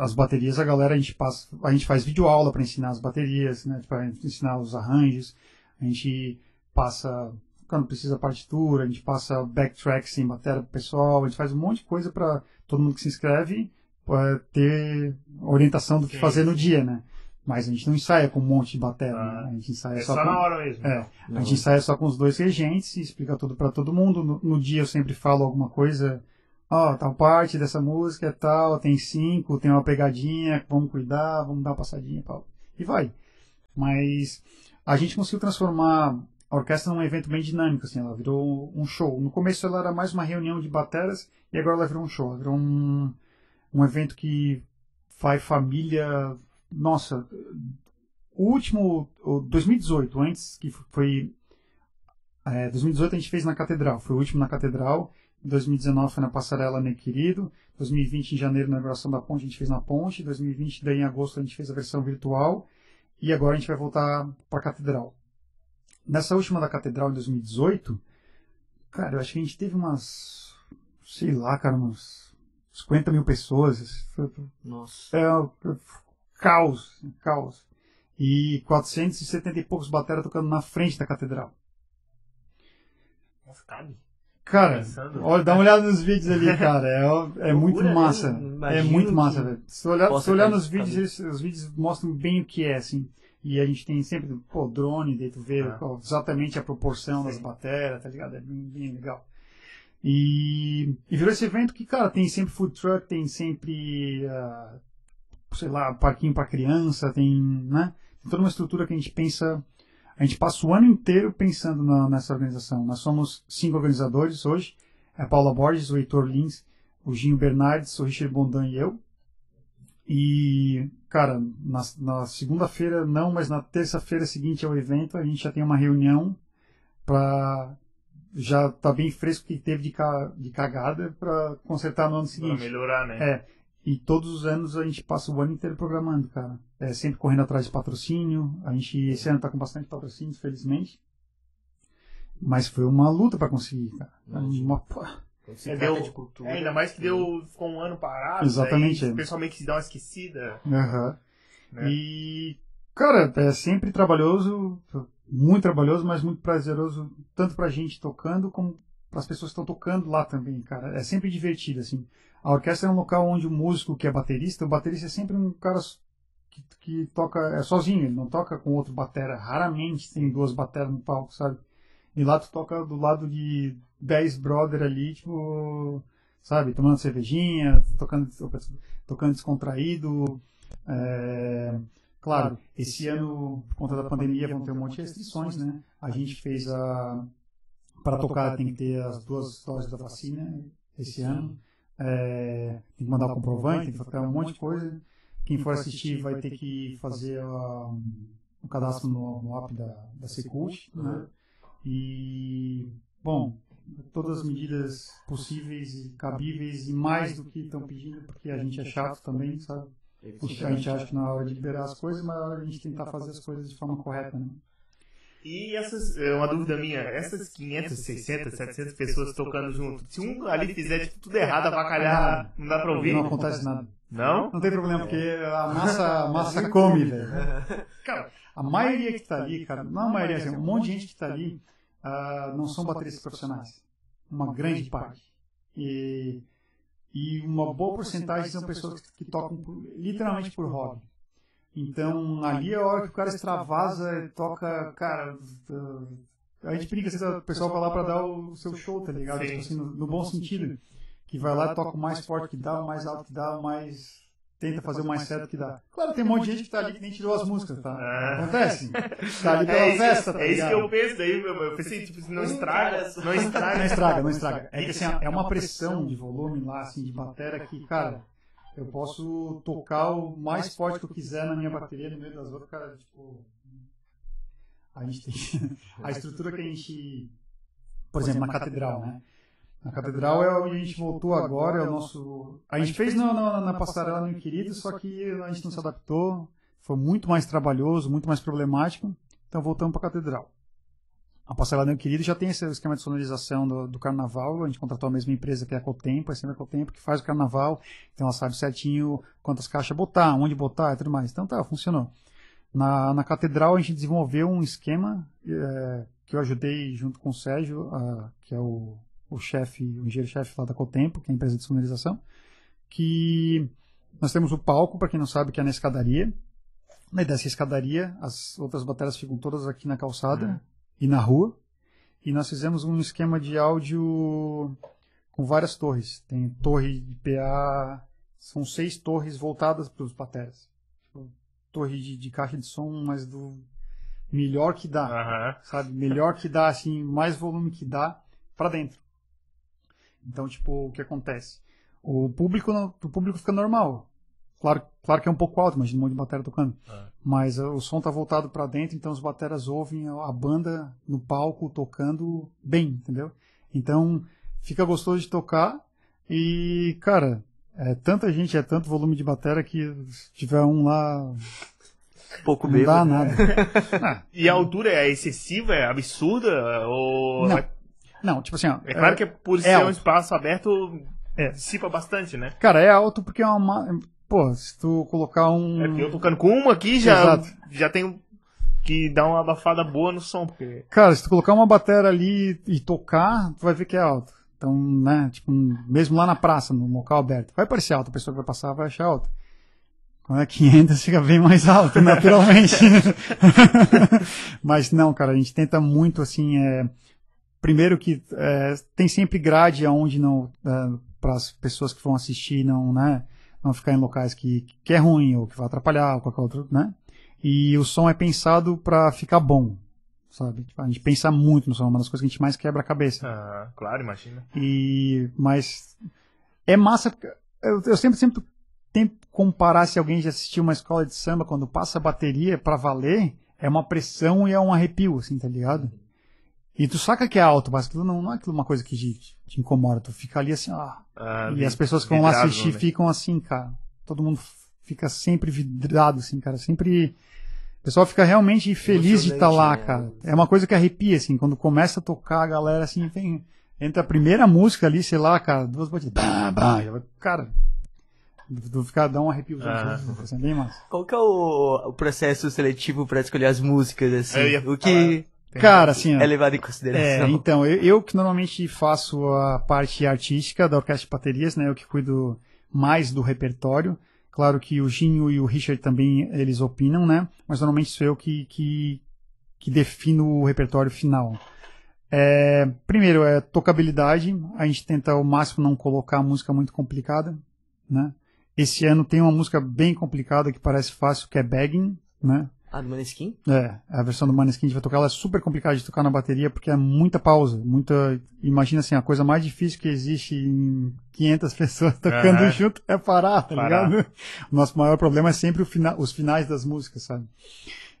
as baterias a galera a gente passa, a gente faz vídeo aula para ensinar as baterias, né? Para ensinar os arranjos. A gente passa quando precisa partitura, a gente passa backtrack sem bateria pro pessoal, a gente faz um monte de coisa para todo mundo que se inscreve eh, ter orientação do que Sim, fazer no dia, né? Mas a gente não ensaia com um monte de bateria, Ah. né? A gente ensaia É só, só com... na hora mesmo. É, a gente ensaia só com os dois regentes, explica tudo pra todo mundo. No, no dia eu sempre falo alguma coisa. Ó, tal parte dessa música é tal, tem cinco, tem uma pegadinha, vamos cuidar, vamos dar uma passadinha pau. e vai. Mas a gente conseguiu transformar a orquestra num evento bem dinâmico, assim, ela virou um show. No começo ela era mais uma reunião de bateras e agora ela virou um show. Ela virou um, um evento que vai família. Nossa, o último, o 2018, antes que foi. É, 2018 a gente fez na Catedral, foi o último na Catedral. 2019 foi na Passarela Meu Querido. 2020 em janeiro na inauguração da ponte a gente fez na ponte. 2020 daí em agosto a gente fez a versão virtual. E agora a gente vai voltar para a Catedral. Nessa última da Catedral em 2018, cara, eu acho que a gente teve umas, sei lá, cara, umas 50 mil pessoas. Nossa. é, caos, caos. E 470 e poucos bateras tocando na frente da catedral. Nossa, cabe. Cara, Pensando. olha, dá uma olhada nos vídeos ali, cara. É, é muito massa. É muito massa, velho. Se olhar, se olhar nos vídeos, eles- os vídeos mostram bem o que é, assim. E a gente tem sempre, pô, drone, daí tu vê Ah. exatamente a proporção das Sim. bateras, tá ligado? É bem, bem legal. E, e virou esse evento que, cara, tem sempre food truck, tem sempre, ah, sei lá, parquinho pra criança, tem, né? Tem toda uma estrutura que a gente pensa, a gente passa o ano inteiro pensando na- nessa organização. Nós somos cinco organizadores hoje, a Paula Borges, o Heitor Lins, o Ginho Bernardes, o Richard Bondan e eu. E, cara, na, na segunda-feira não, mas na terça-feira seguinte ao evento a gente já tem uma reunião para já tá bem fresco que teve de, ca, de cagada para consertar no ano Pra seguinte. melhorar, né? É. E todos os anos a gente passa o ano inteiro programando, cara. É sempre correndo atrás de patrocínio. A gente esse ano tá com bastante patrocínio, felizmente. Mas foi uma luta para conseguir, cara. Uma, É, deu- de cultura. É, ainda mais que deu, ficou um ano parado. Exatamente, Daí, é. o pessoal meio que se dá uma esquecida. Aham. Né? E, cara, é sempre trabalhoso, muito trabalhoso, mas muito prazeroso, tanto pra gente tocando, como pras pessoas que estão tocando lá também, cara. É sempre divertido, assim. A orquestra é um local onde o músico que é baterista, o baterista é sempre um cara que, que toca é sozinho, ele não toca com outro batera. Raramente tem duas bateras no palco, sabe? E lá tu toca do lado de 10 brother ali, tipo, sabe, tomando cervejinha, tocando, tocando descontraído. É, claro, esse ano, por conta da pandemia, vão ter um monte de restrições, né? A gente fez a. Para tocar tem que ter as duas doses da vacina esse ano. É, tem que mandar o comprovante, tem que fazer um monte de coisa. Quem for assistir vai ter que fazer o cadastro no, no app da, da Secult, né? E, bom, todas as medidas possíveis e cabíveis e mais do que estão pedindo, porque a gente é chato também, sabe? A gente acha que na hora de liberar as coisas, mas na hora de a gente tentar fazer as coisas de forma correta, né? E essas, é uma dúvida minha, essas 500, 600, 700 pessoas tocando junto, se um ali fizer tipo, tudo errado, avacalhar, não dá pra ouvir? Não acontece nada. Não? Não tem problema, porque a massa, a massa come, velho. Cara, a maioria que tá ali, cara, não a maioria, assim, um monte de gente que tá ali, uh, não são bateristas profissionais. Uma grande parte. E, e uma boa porcentagem são pessoas que, que tocam por, literalmente por hobby. Então, ali é a hora que o cara extravasa, toca, cara, a gente brinca, se o pessoal vai lá pra dar o seu show, tá ligado? Tipo assim, no, no, bom sentido. Que vai lá, toca o mais forte que dá, o mais alto que dá, o mais. Tenta fazer o mais certo que dá. Claro, tem um monte de gente que tá ali que nem tirou as músicas, tá? É. Acontece. Tá ali pela é festa, tá É isso que eu penso daí, meu. Eu pensei, tipo, não estraga, não estraga. Não estraga, não estraga. É que assim, é uma pressão de volume lá, assim, de bateria que, cara eu posso tocar o mais forte que eu quiser na minha bateria no meio das outras, cara, tipo. A gente tem. a estrutura que a gente. Por exemplo, na catedral, né? Na catedral é onde a gente voltou agora, é o nosso. A gente fez na, na, na passarela no Inquirido, só que a gente não se adaptou. Foi muito mais trabalhoso, muito mais problemático. Então voltamos para a catedral. A Passarela Meu Querido já tem esse esquema de sonorização do, do, carnaval. A gente contratou a mesma empresa que é a Cotempo, é sempre a Cotempo que faz o carnaval. Então ela sabe certinho quantas caixas botar, onde botar e tudo mais. Então tá, funcionou. Na, na catedral a gente desenvolveu um esquema é, que eu ajudei junto com o Sérgio, a, que é o, o chefe, o engenheiro-chefe lá da Cotempo, que é a empresa de sonorização, que nós temos o palco, para quem não sabe, que é na escadaria. Na dessa escadaria, as outras baterias ficam todas aqui na calçada. Uhum e na rua. E nós fizemos um esquema de áudio com várias torres. Tem torre de PA, são seis torres voltadas para os bateras. Tipo, torre de, de, caixa de som, mas do melhor que dá, uhum. sabe? Melhor que dá, assim, mais volume que dá para dentro. Então, tipo, o que acontece? O público, o público fica normal. Claro, claro que é um pouco alto, imagina um monte de bateria tocando. É. Mas uh, o som tá voltado para dentro, então os bateras ouvem a banda no palco tocando bem, entendeu? Então fica gostoso de tocar e, cara, é tanta gente, é tanto volume de bateria que se tiver um lá pouco não dá nada. ah, e a altura é excessiva, é absurda ou não, não tipo assim, ó, é claro é, que por é ser alto. um espaço aberto é. dissipa bastante, né? Cara, é alto porque é uma Pô, se tu colocar um. É porque eu tocando com uma aqui já, já tenho que dar uma abafada boa no som. Porque... Cara, se tu colocar uma bateria ali e tocar, tu vai ver que é alto. Então, né, tipo, mesmo lá na praça, no local aberto, vai parecer alto, a pessoa que vai passar vai achar alto. Quando é 500 fica bem mais alto, naturalmente. Mas não, cara, a gente tenta muito, assim, é, primeiro que é, tem sempre grade aonde não, é, para as pessoas que vão assistir, não, né, não ficar em locais que, que é ruim ou que vai atrapalhar ou qualquer outro, né? E o som é pensado para ficar bom, sabe? A gente pensa muito no som, é uma das coisas que a gente mais quebra a cabeça. Ah, claro, imagina. E, mas é massa, eu, eu sempre, sempre tento comparar se alguém já assistiu uma escola de samba, quando passa a bateria para valer, é uma pressão e é um arrepio, assim, tá ligado? E tu saca que é alto, mas aquilo não, não é aquilo uma coisa que te, te incomoda. Tu fica ali assim, ó. Ah, e as pessoas que vão lá assistir né? ficam assim, cara. Todo mundo fica sempre vidrado, assim, cara. Sempre. O pessoal fica realmente feliz de estar tá lá, né? cara. É uma coisa que arrepia, assim. Quando começa a tocar, a galera, assim, vem. Entra a primeira música ali, sei lá, cara, duas batidas. Bah, bah, cara, do ficar dar um arrepio ah. assim, bem massa. Qual que é o, o processo seletivo para escolher as músicas assim? o que Cara, assim. É levado em consideração. É, então, eu, eu, que normalmente faço a parte artística da Orquestra de Baterias, né? Eu que cuido mais do repertório. Claro que o Ginho e o Richard também eles opinam, né? Mas normalmente sou eu que, que, que defino o repertório final. É, primeiro é tocabilidade. A gente tenta ao máximo não colocar música muito complicada, né? Esse ano tem uma música bem complicada que parece fácil, que é Begging, né? Ah, do Maneskin? É, a versão do Maneskin de vai tocar, ela é super complicada de tocar na bateria porque é muita pausa, muita... Imagina assim, a coisa mais difícil que existe em 500 pessoas tocando uhum. junto é parar, tá parar. ligado? O nosso maior problema é sempre fina... os finais das músicas, sabe?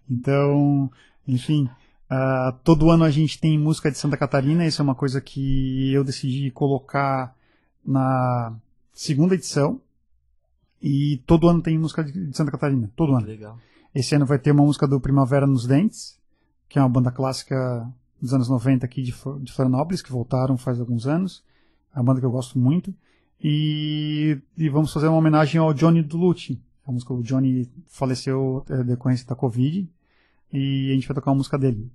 Então, enfim, uh, todo ano a gente tem música de Santa Catarina, isso é uma coisa que eu decidi colocar na segunda edição, e todo ano tem música de Santa Catarina, todo ano. Legal. Esse ano vai ter uma música do Primavera nos Dentes, que é uma banda clássica dos anos 90 aqui de, de Florianópolis, que voltaram faz alguns anos. É uma banda que eu gosto muito. E, e vamos fazer uma homenagem ao Johnny Dulucci. A música, o Johnny faleceu é, decorrência da Covid. E a gente vai tocar uma música dele.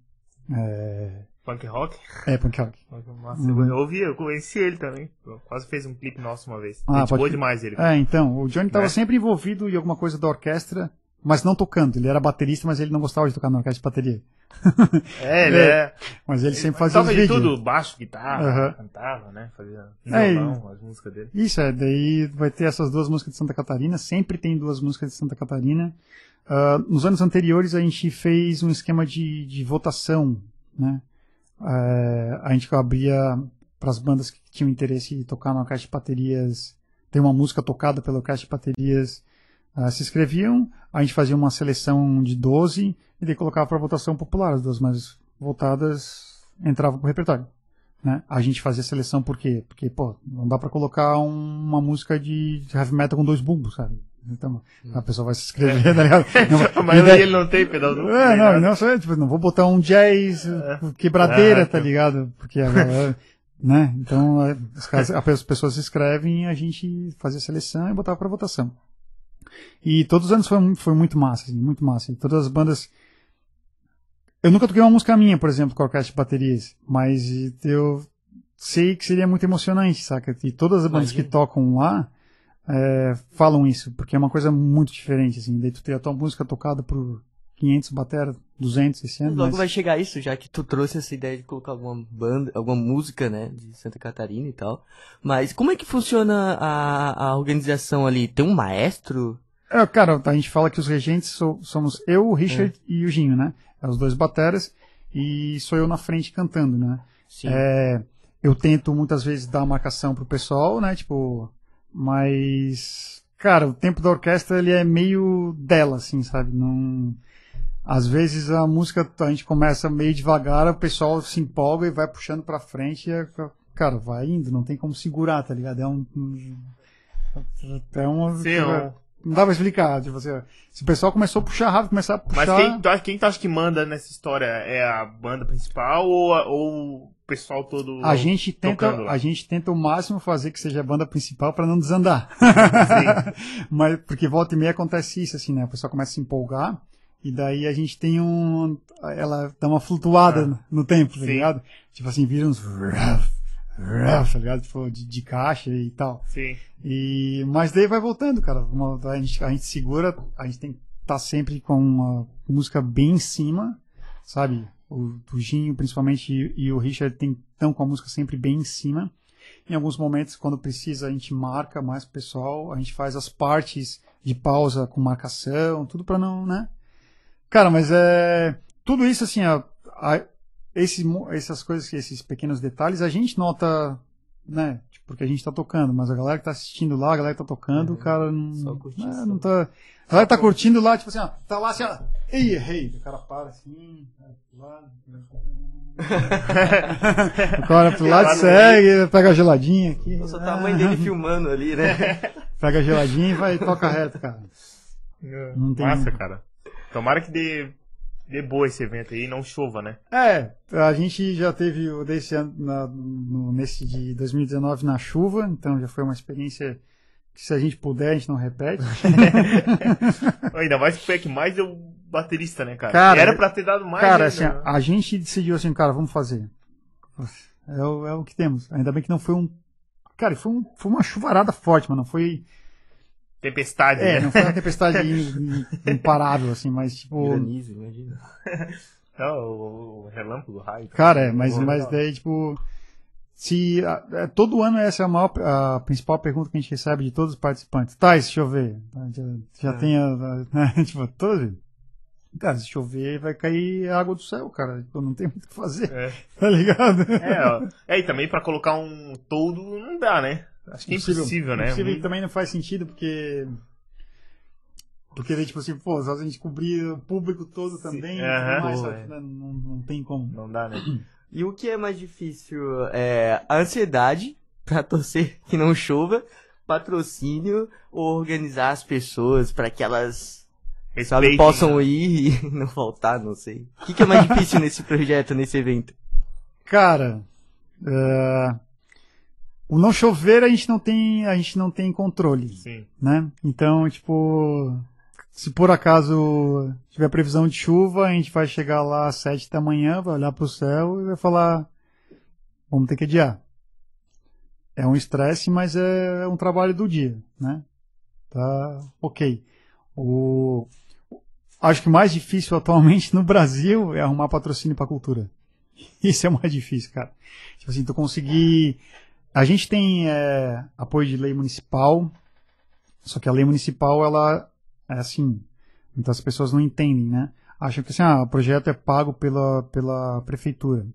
É, Punk rock? é punk rock. Nossa, Uhum. eu ouvi, eu conheci ele também. Eu quase fez um clipe nosso uma vez. Ah, Gente pode boa demais ele. É, então, o Johnny estava Né? sempre envolvido em alguma coisa da orquestra, mas não tocando. Ele era baterista, mas ele não gostava de tocar na orquestra de bateria. É, ele É, é. Mas ele sempre fazia os vídeos. tudo, baixo, guitarra, Aham. cantava, né? Fazia É, violão, as músicas dele. Isso, é, daí vai ter essas duas músicas de Santa Catarina, sempre tem duas músicas de Santa Catarina. Ah, nos anos anteriores a gente fez um esquema de, de votação, né? Eh, a gente abria para as bandas que tinham interesse em tocar na orquestra de baterias, tem uma música tocada pela orquestra de baterias, ah, se inscreviam, a gente fazia uma seleção de 12 e daí colocava para votação popular, as duas mais votadas entravam pro repertório né? A gente fazia seleção por quê? Porque, pô, não dá pra colocar um- uma música de heavy metal com dois bumbos, sabe? Então, a pessoa vai se inscrever, tá ligado? Não, Mas daí- ele não tem pedal duplo. é, não, não, só, tipo, não vou botar um jazz uh, quebradeira, Ah, tá ligado? Porque a galera, né? Então, é, caras- as pessoas se inscrevem e a gente fazia seleção e botava pra votação. E todos os anos foi, foi muito massa, assim, muito massa. E todas as bandas. Eu nunca toquei uma música minha, por exemplo, com a orquestra de baterias, mas eu sei que seria muito emocionante, saca? E todas as bandas Imagina. que tocam lá é, falam isso, porque é uma coisa muito diferente, assim. Daí tu tem a tua música tocada por 500 batera, 200 esse ano, Logo mas... vai chegar isso, já que tu trouxe essa ideia de colocar alguma banda, alguma música, né, de Santa Catarina e tal. Mas como é que funciona a, a organização ali? Tem um maestro? É, cara, a gente fala que os regentes so- somos eu, o Richard e o Ginho, né? É os dois bateras e sou eu na frente cantando, né? Sim. É, eu tento muitas vezes dar marcação pro pessoal, né? Tipo, mas cara, o tempo da orquestra ele é meio dela, assim, sabe? Não às vezes a música a gente começa meio devagar, o pessoal se empolga e vai puxando pra frente e é- cara, vai indo, não tem como segurar, tá ligado? É um é um Sim, não dá pra explicar, tipo assim, se o pessoal começou a puxar rápido, começar a puxar Mas quem tu, acha- quem tu acha que manda nessa história? É a banda principal ou, ou o pessoal todo A gente tenta, lá? a gente tenta o máximo fazer que seja a banda principal para não desandar. Mas porque volta e meia acontece isso assim, né? O pessoal começa a se empolgar e daí a gente tem um ela dá uma flutuada no tempo, tá Sim. ligado? Tipo assim, vira uns raf, tá ligado? Tipo de, de caixa e tal. Sim. E mas daí vai voltando, cara. Uma- a gente a gente segura, a gente tem que estar sempre com uma música bem em cima, sabe? O, o Ginho, principalmente, e, e o Richard estão com a música sempre bem em cima. Em alguns momentos, quando precisa, a gente marca mais pessoal, a gente faz as partes de pausa com marcação, tudo pra não, né? Cara, mas é. Tudo isso, assim, a, a- essas coisas, esses pequenos detalhes, a gente nota, né? Tipo, porque a gente tá tocando, mas a galera que tá assistindo lá, a galera que tá tocando, o cara não. Só curtição. é, não tá. A galera tá curtindo lá, tipo assim, ó, tá lá assim, ó. Ei, errei. O cara para assim, vai pro lado. o cara pro lado, segue, pega a geladinha aqui. Nossa, tá a mãe dele filmando ali, né? Pega a geladinha e vai e toca reto, cara. Não tem- Massa, cara. Tomara que dê, dê boa esse evento aí e não chova, né? É, a gente já teve o desse ano, na- no, nesse de 2019 na chuva, então já foi uma experiência que se a gente puder, a gente não repete. Ainda mais que foi que mais deu baterista, né, cara? Cara, Era pra ter dado mais. cara, ainda, assim, né? a gente decidiu assim, cara, vamos fazer. É o, é o que temos. Ainda bem que não foi um. Cara, foi, um, foi uma chuvarada forte, mas não foi. Tempestade, É, né? não foi uma tempestade imparável, assim, mas tipo. Granizo, imagina. Não, o, o relâmpago, o raio. Cara, é, mas, mas legal. daí, tipo. Se, a- é, todo ano essa é a, maior, a principal pergunta que a gente recebe de todos os participantes. Tá, se chover? Já, já É. tem a. a- tipo, todas. Cara, se chover, vai cair água do céu, cara. Tipo, não tem muito o que fazer, É. tá ligado? É, ó. é, e também pra colocar um todo não dá, né? Acho que é impossível, né? Impossível e também não faz sentido, porque. Porque tipo assim, pô, só a gente cobrir o público todo também, aham. mais, Pô, sabe? é. Não, não, tem como. Não dá, né? E o que é mais difícil? É a ansiedade pra torcer que não chova, patrocínio ou organizar as pessoas pra que elas Respeitem, possam né? ir e não faltar, não sei. O que, que é mais difícil nesse projeto, nesse evento? Cara, é, o não chover a gente não tem, a gente não tem controle, Sim. né? Então, tipo, se por acaso tiver previsão de chuva, a gente vai chegar lá às sete da manhã, vai olhar pro céu e vai falar, vamos ter que adiar. É um estresse, mas é um trabalho do dia, né? Tá ok. O, acho que o mais difícil atualmente no Brasil é arrumar patrocínio para cultura. Isso é o mais difícil, cara. Tipo assim, tu conseguir. A gente tem é, apoio de lei municipal, só que a lei municipal, ela é assim, muitas pessoas não entendem, né? Acham que assim, ah, o projeto é pago pela, pela prefeitura.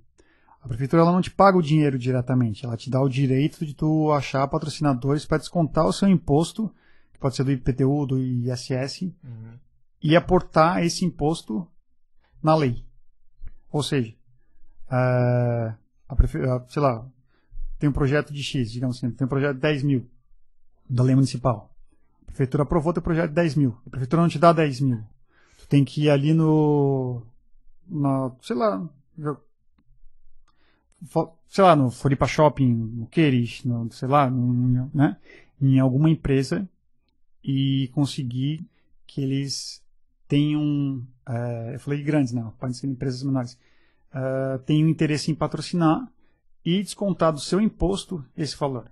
A prefeitura ela não te paga o dinheiro diretamente, ela te dá o direito de tu achar patrocinadores para descontar o seu imposto, que pode ser do IPTU, do ISS, Uhum. e aportar esse imposto na lei. Ou seja, prefe- a- sei lá, tem um projeto de X, digamos assim, tem um projeto de 10 mil da lei municipal. A prefeitura aprovou teu projeto de 10 mil. A prefeitura não te dá 10 mil. Tu tem que ir ali no. Na, sei lá. Sei lá, no Floripa Shopping, no Queires, no, sei lá, no, né? em alguma empresa e conseguir que eles tenham, eh, eu falei grandes, não, podem ser empresas menores, eh, tenham interesse em patrocinar e descontar do seu imposto esse valor.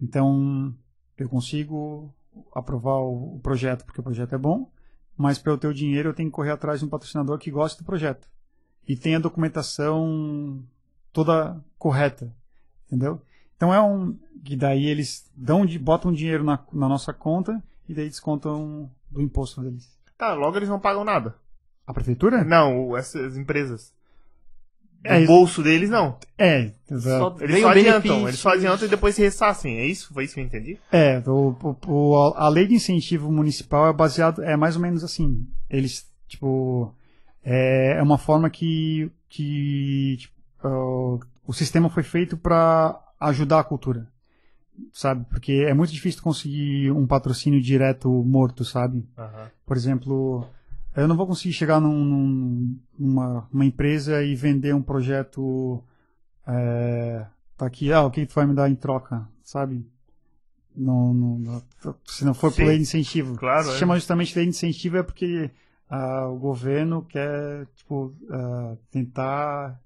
Então, eu consigo aprovar o, projeto porque o projeto é bom, mas para eu ter o dinheiro eu tenho que correr atrás de um patrocinador que goste do projeto e tenha a documentação toda correta, entendeu? Então é um que daí eles dão de, botam dinheiro na, na nossa conta e daí descontam do imposto deles. Tá, logo eles não pagam nada. A prefeitura? Não, essas empresas. É, isso- bolso deles, não. É, Só exato. Eles vem só o adiantam. benefício. Eles só adiantam e depois se ressarcem. É isso? Foi isso que eu entendi? É, o, o- o- a lei de incentivo municipal é baseado, é mais ou menos assim. Eles, tipo, é, é uma forma que, que tipo, o- o sistema foi feito para ajudar a cultura, sabe? Porque é muito difícil conseguir um patrocínio direto morto, sabe? Por exemplo, eu não vou conseguir chegar num, num- numa uma empresa e vender um projeto. É, tá aqui, ah, o que tu vai me dar em troca, sabe? Não, não- não- se não for por lei de incentivo. Claro, Se é. chama justamente lei de incentivo é porque ah, o governo quer tipo, ah, tentar.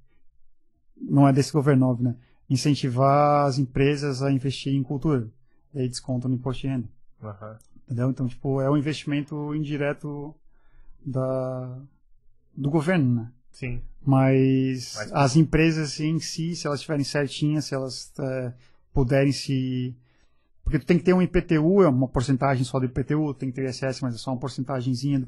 Não é desse governo, óbvio, né? Incentivar as empresas a investir em cultura. E aí descontam no imposto de renda. Aham. Entendeu? Então, tipo, é um investimento indireto da, do governo, né? Sim. Mas Mas- as empresas em si, se elas estiverem certinhas, se elas é, puderem se. Porque tu tem que ter um IPTU, é uma porcentagem só do IPTU, tem que ter o ISS, mas é só uma porcentagemzinha do,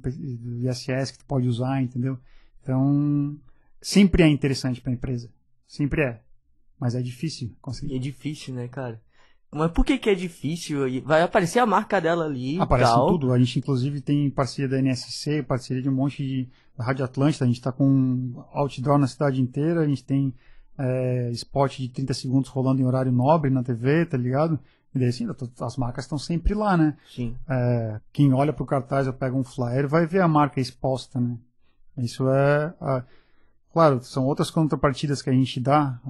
ISS que tu pode usar, entendeu? Então, sempre é interessante para a empresa. Sempre é. Mas é difícil E conseguir. é difícil, né, cara? Mas por que que é difícil? E Vai aparecer a marca dela ali e Aparece em tal. tudo. A gente, inclusive, tem parceria da NSC, parceria de um monte de da Rádio Atlântida. A gente está com outdoor na cidade inteira. A gente tem é, spot de 30 segundos rolando em horário nobre na TV, tá ligado? E daí, assim, as marcas estão sempre lá, né? Sim. É, quem olha pro cartaz ou pega um flyer vai ver a marca exposta, né? Isso é. a- claro, são outras contrapartidas que a gente dá,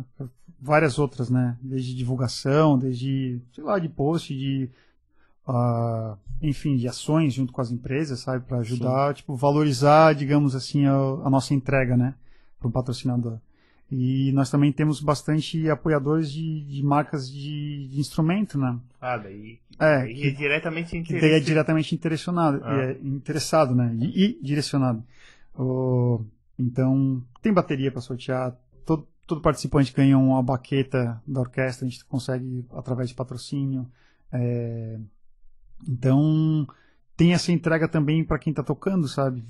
várias outras, né? Desde divulgação, desde, sei lá, de post, de. ah, enfim, de ações junto com as empresas, sabe? Para ajudar, tipo, valorizar, digamos assim, a, a nossa entrega, né? Para um patrocinador. E nós também temos bastante apoiadores de, de marcas de, de instrumento, né? Ah, daí. É, que- é diretamente que interesse. daí é diretamente interessado, Ah. é interessado, né? E, e direcionado. O- então, tem bateria para sortear. Todo, todo participante ganha uma baqueta da orquestra, a gente consegue através de patrocínio. É, então, tem essa entrega também para quem está tocando, sabe?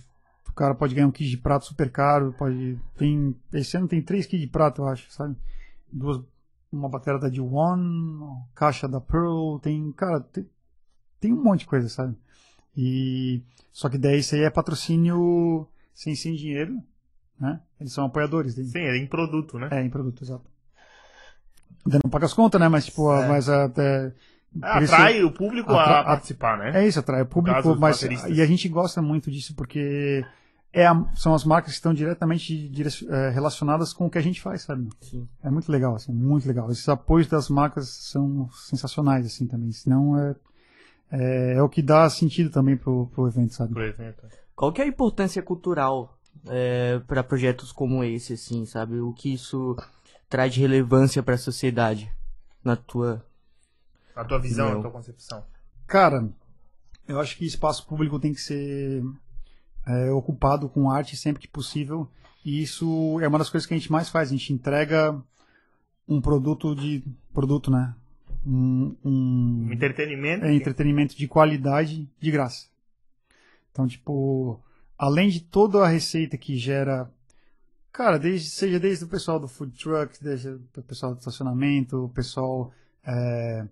O cara pode ganhar um kit de prato super caro, pode. Tem, esse ano tem três kits de prato, eu acho, sabe? Duas, uma bateria da D1, caixa da Pearl, tem, cara, tem, tem um monte de coisa, sabe? E só que daí isso aí é patrocínio sem sem dinheiro, né? Eles são apoiadores dele. Sim, é em produto, né? É, em produto, exato. Ainda não paga as contas, né? Mas tipo, a- É. mas até por isso- Atrai o público Atra- a participar, né? É isso, atrai o público, mas e a gente gosta muito disso porque é a- são as marcas que estão diretamente direc- é, relacionadas com o que a gente faz, sabe? Sim. É muito legal, assim, muito legal. Esses apoios das marcas são sensacionais, assim, também. Senão é, é, é o que dá sentido também pro, pro evento, sabe? Por exemplo. Qual que é a importância cultural para projetos como esse, assim, sabe? O que isso traz de relevância para a sociedade, na tua... A tua visão, Não. a tua concepção. Cara, eu acho que espaço público tem que ser é, ocupado com arte sempre que possível. E isso é uma das coisas que a gente mais faz. A gente entrega um produto de produto, né? Um, um- Um entretenimento. é, entretenimento de qualidade de graça. Então, tipo, além de toda a receita que gera, cara, desde, seja desde o pessoal do food truck, desde o pessoal do estacionamento, o pessoal é,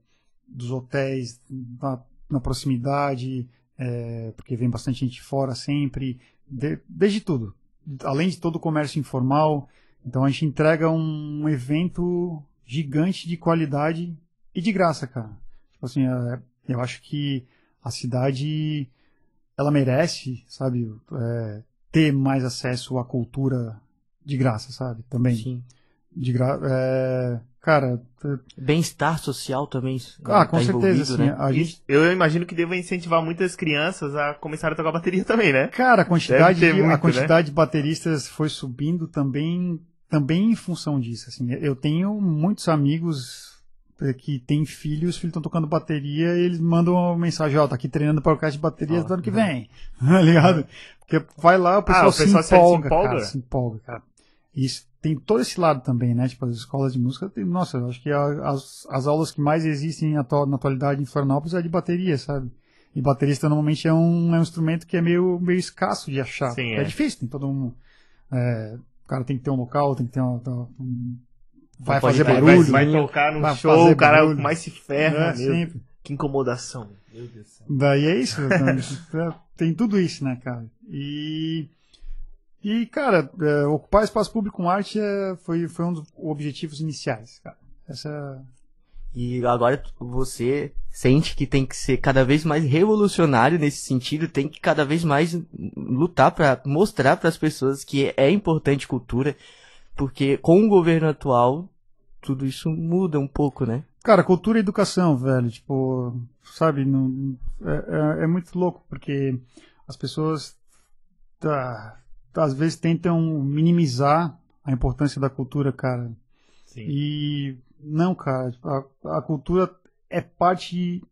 dos hotéis na, na proximidade, é, porque vem bastante gente fora sempre, de- desde tudo. Além de todo o comércio informal. Então a gente entrega um evento gigante de qualidade e de graça, cara. Tipo assim, é, eu acho que a cidade ela merece, sabe, é, ter mais acesso à cultura de graça, sabe? Também. Sim. De gra é, cara, é- Bem-estar social também. ah, né, com tá certeza, assim, né? a gente Eu imagino que deva incentivar muitas crianças a começar a tocar bateria também, né? Cara, a quantidade, de, a muito, quantidade de bateristas foi subindo também, também em função disso. Assim, eu tenho muitos amigos que têm filhos, os filhos estão tocando bateria e eles mandam uma mensagem, ó, tá aqui treinando para o caixa de bateria Ó, do ano que vem. Tá ligado? Porque vai lá, o pessoal, Ah, o pessoal se, se empolga, empolga? cara, se empolga, cara. E Isso tem todo esse lado também, né? Tipo, as escolas de música, tem, nossa, eu acho que a- as, as aulas que mais existem atu- na atualidade em Florianópolis é de bateria, sabe? E baterista normalmente é um, é um instrumento que é meio, meio escasso de achar. Sim, é. é. difícil, tem todo um. é, o cara tem que ter um local, tem que ter uma. um- vai fazer Vai, barulho. vai tocar no vai show, o cara barulho. mais se ferra. é, sempre. Que incomodação. Meu Deus do céu. Daí é isso? É, tem tudo isso, né, cara? E, e cara, é, ocupar espaço público com arte é, foi, foi um dos objetivos iniciais, cara. Essa, E agora você sente que tem que ser cada vez mais revolucionário nesse sentido, tem que cada vez mais lutar para mostrar para as pessoas que é importante cultura, porque com o governo atual tudo isso muda um pouco, né? cara, cultura e educação, velho, tipo, sabe, não, é, é- é muito louco, porque as pessoas tá, às vezes tentam minimizar a importância da cultura, cara. Sim. E não, cara, a, a cultura é parte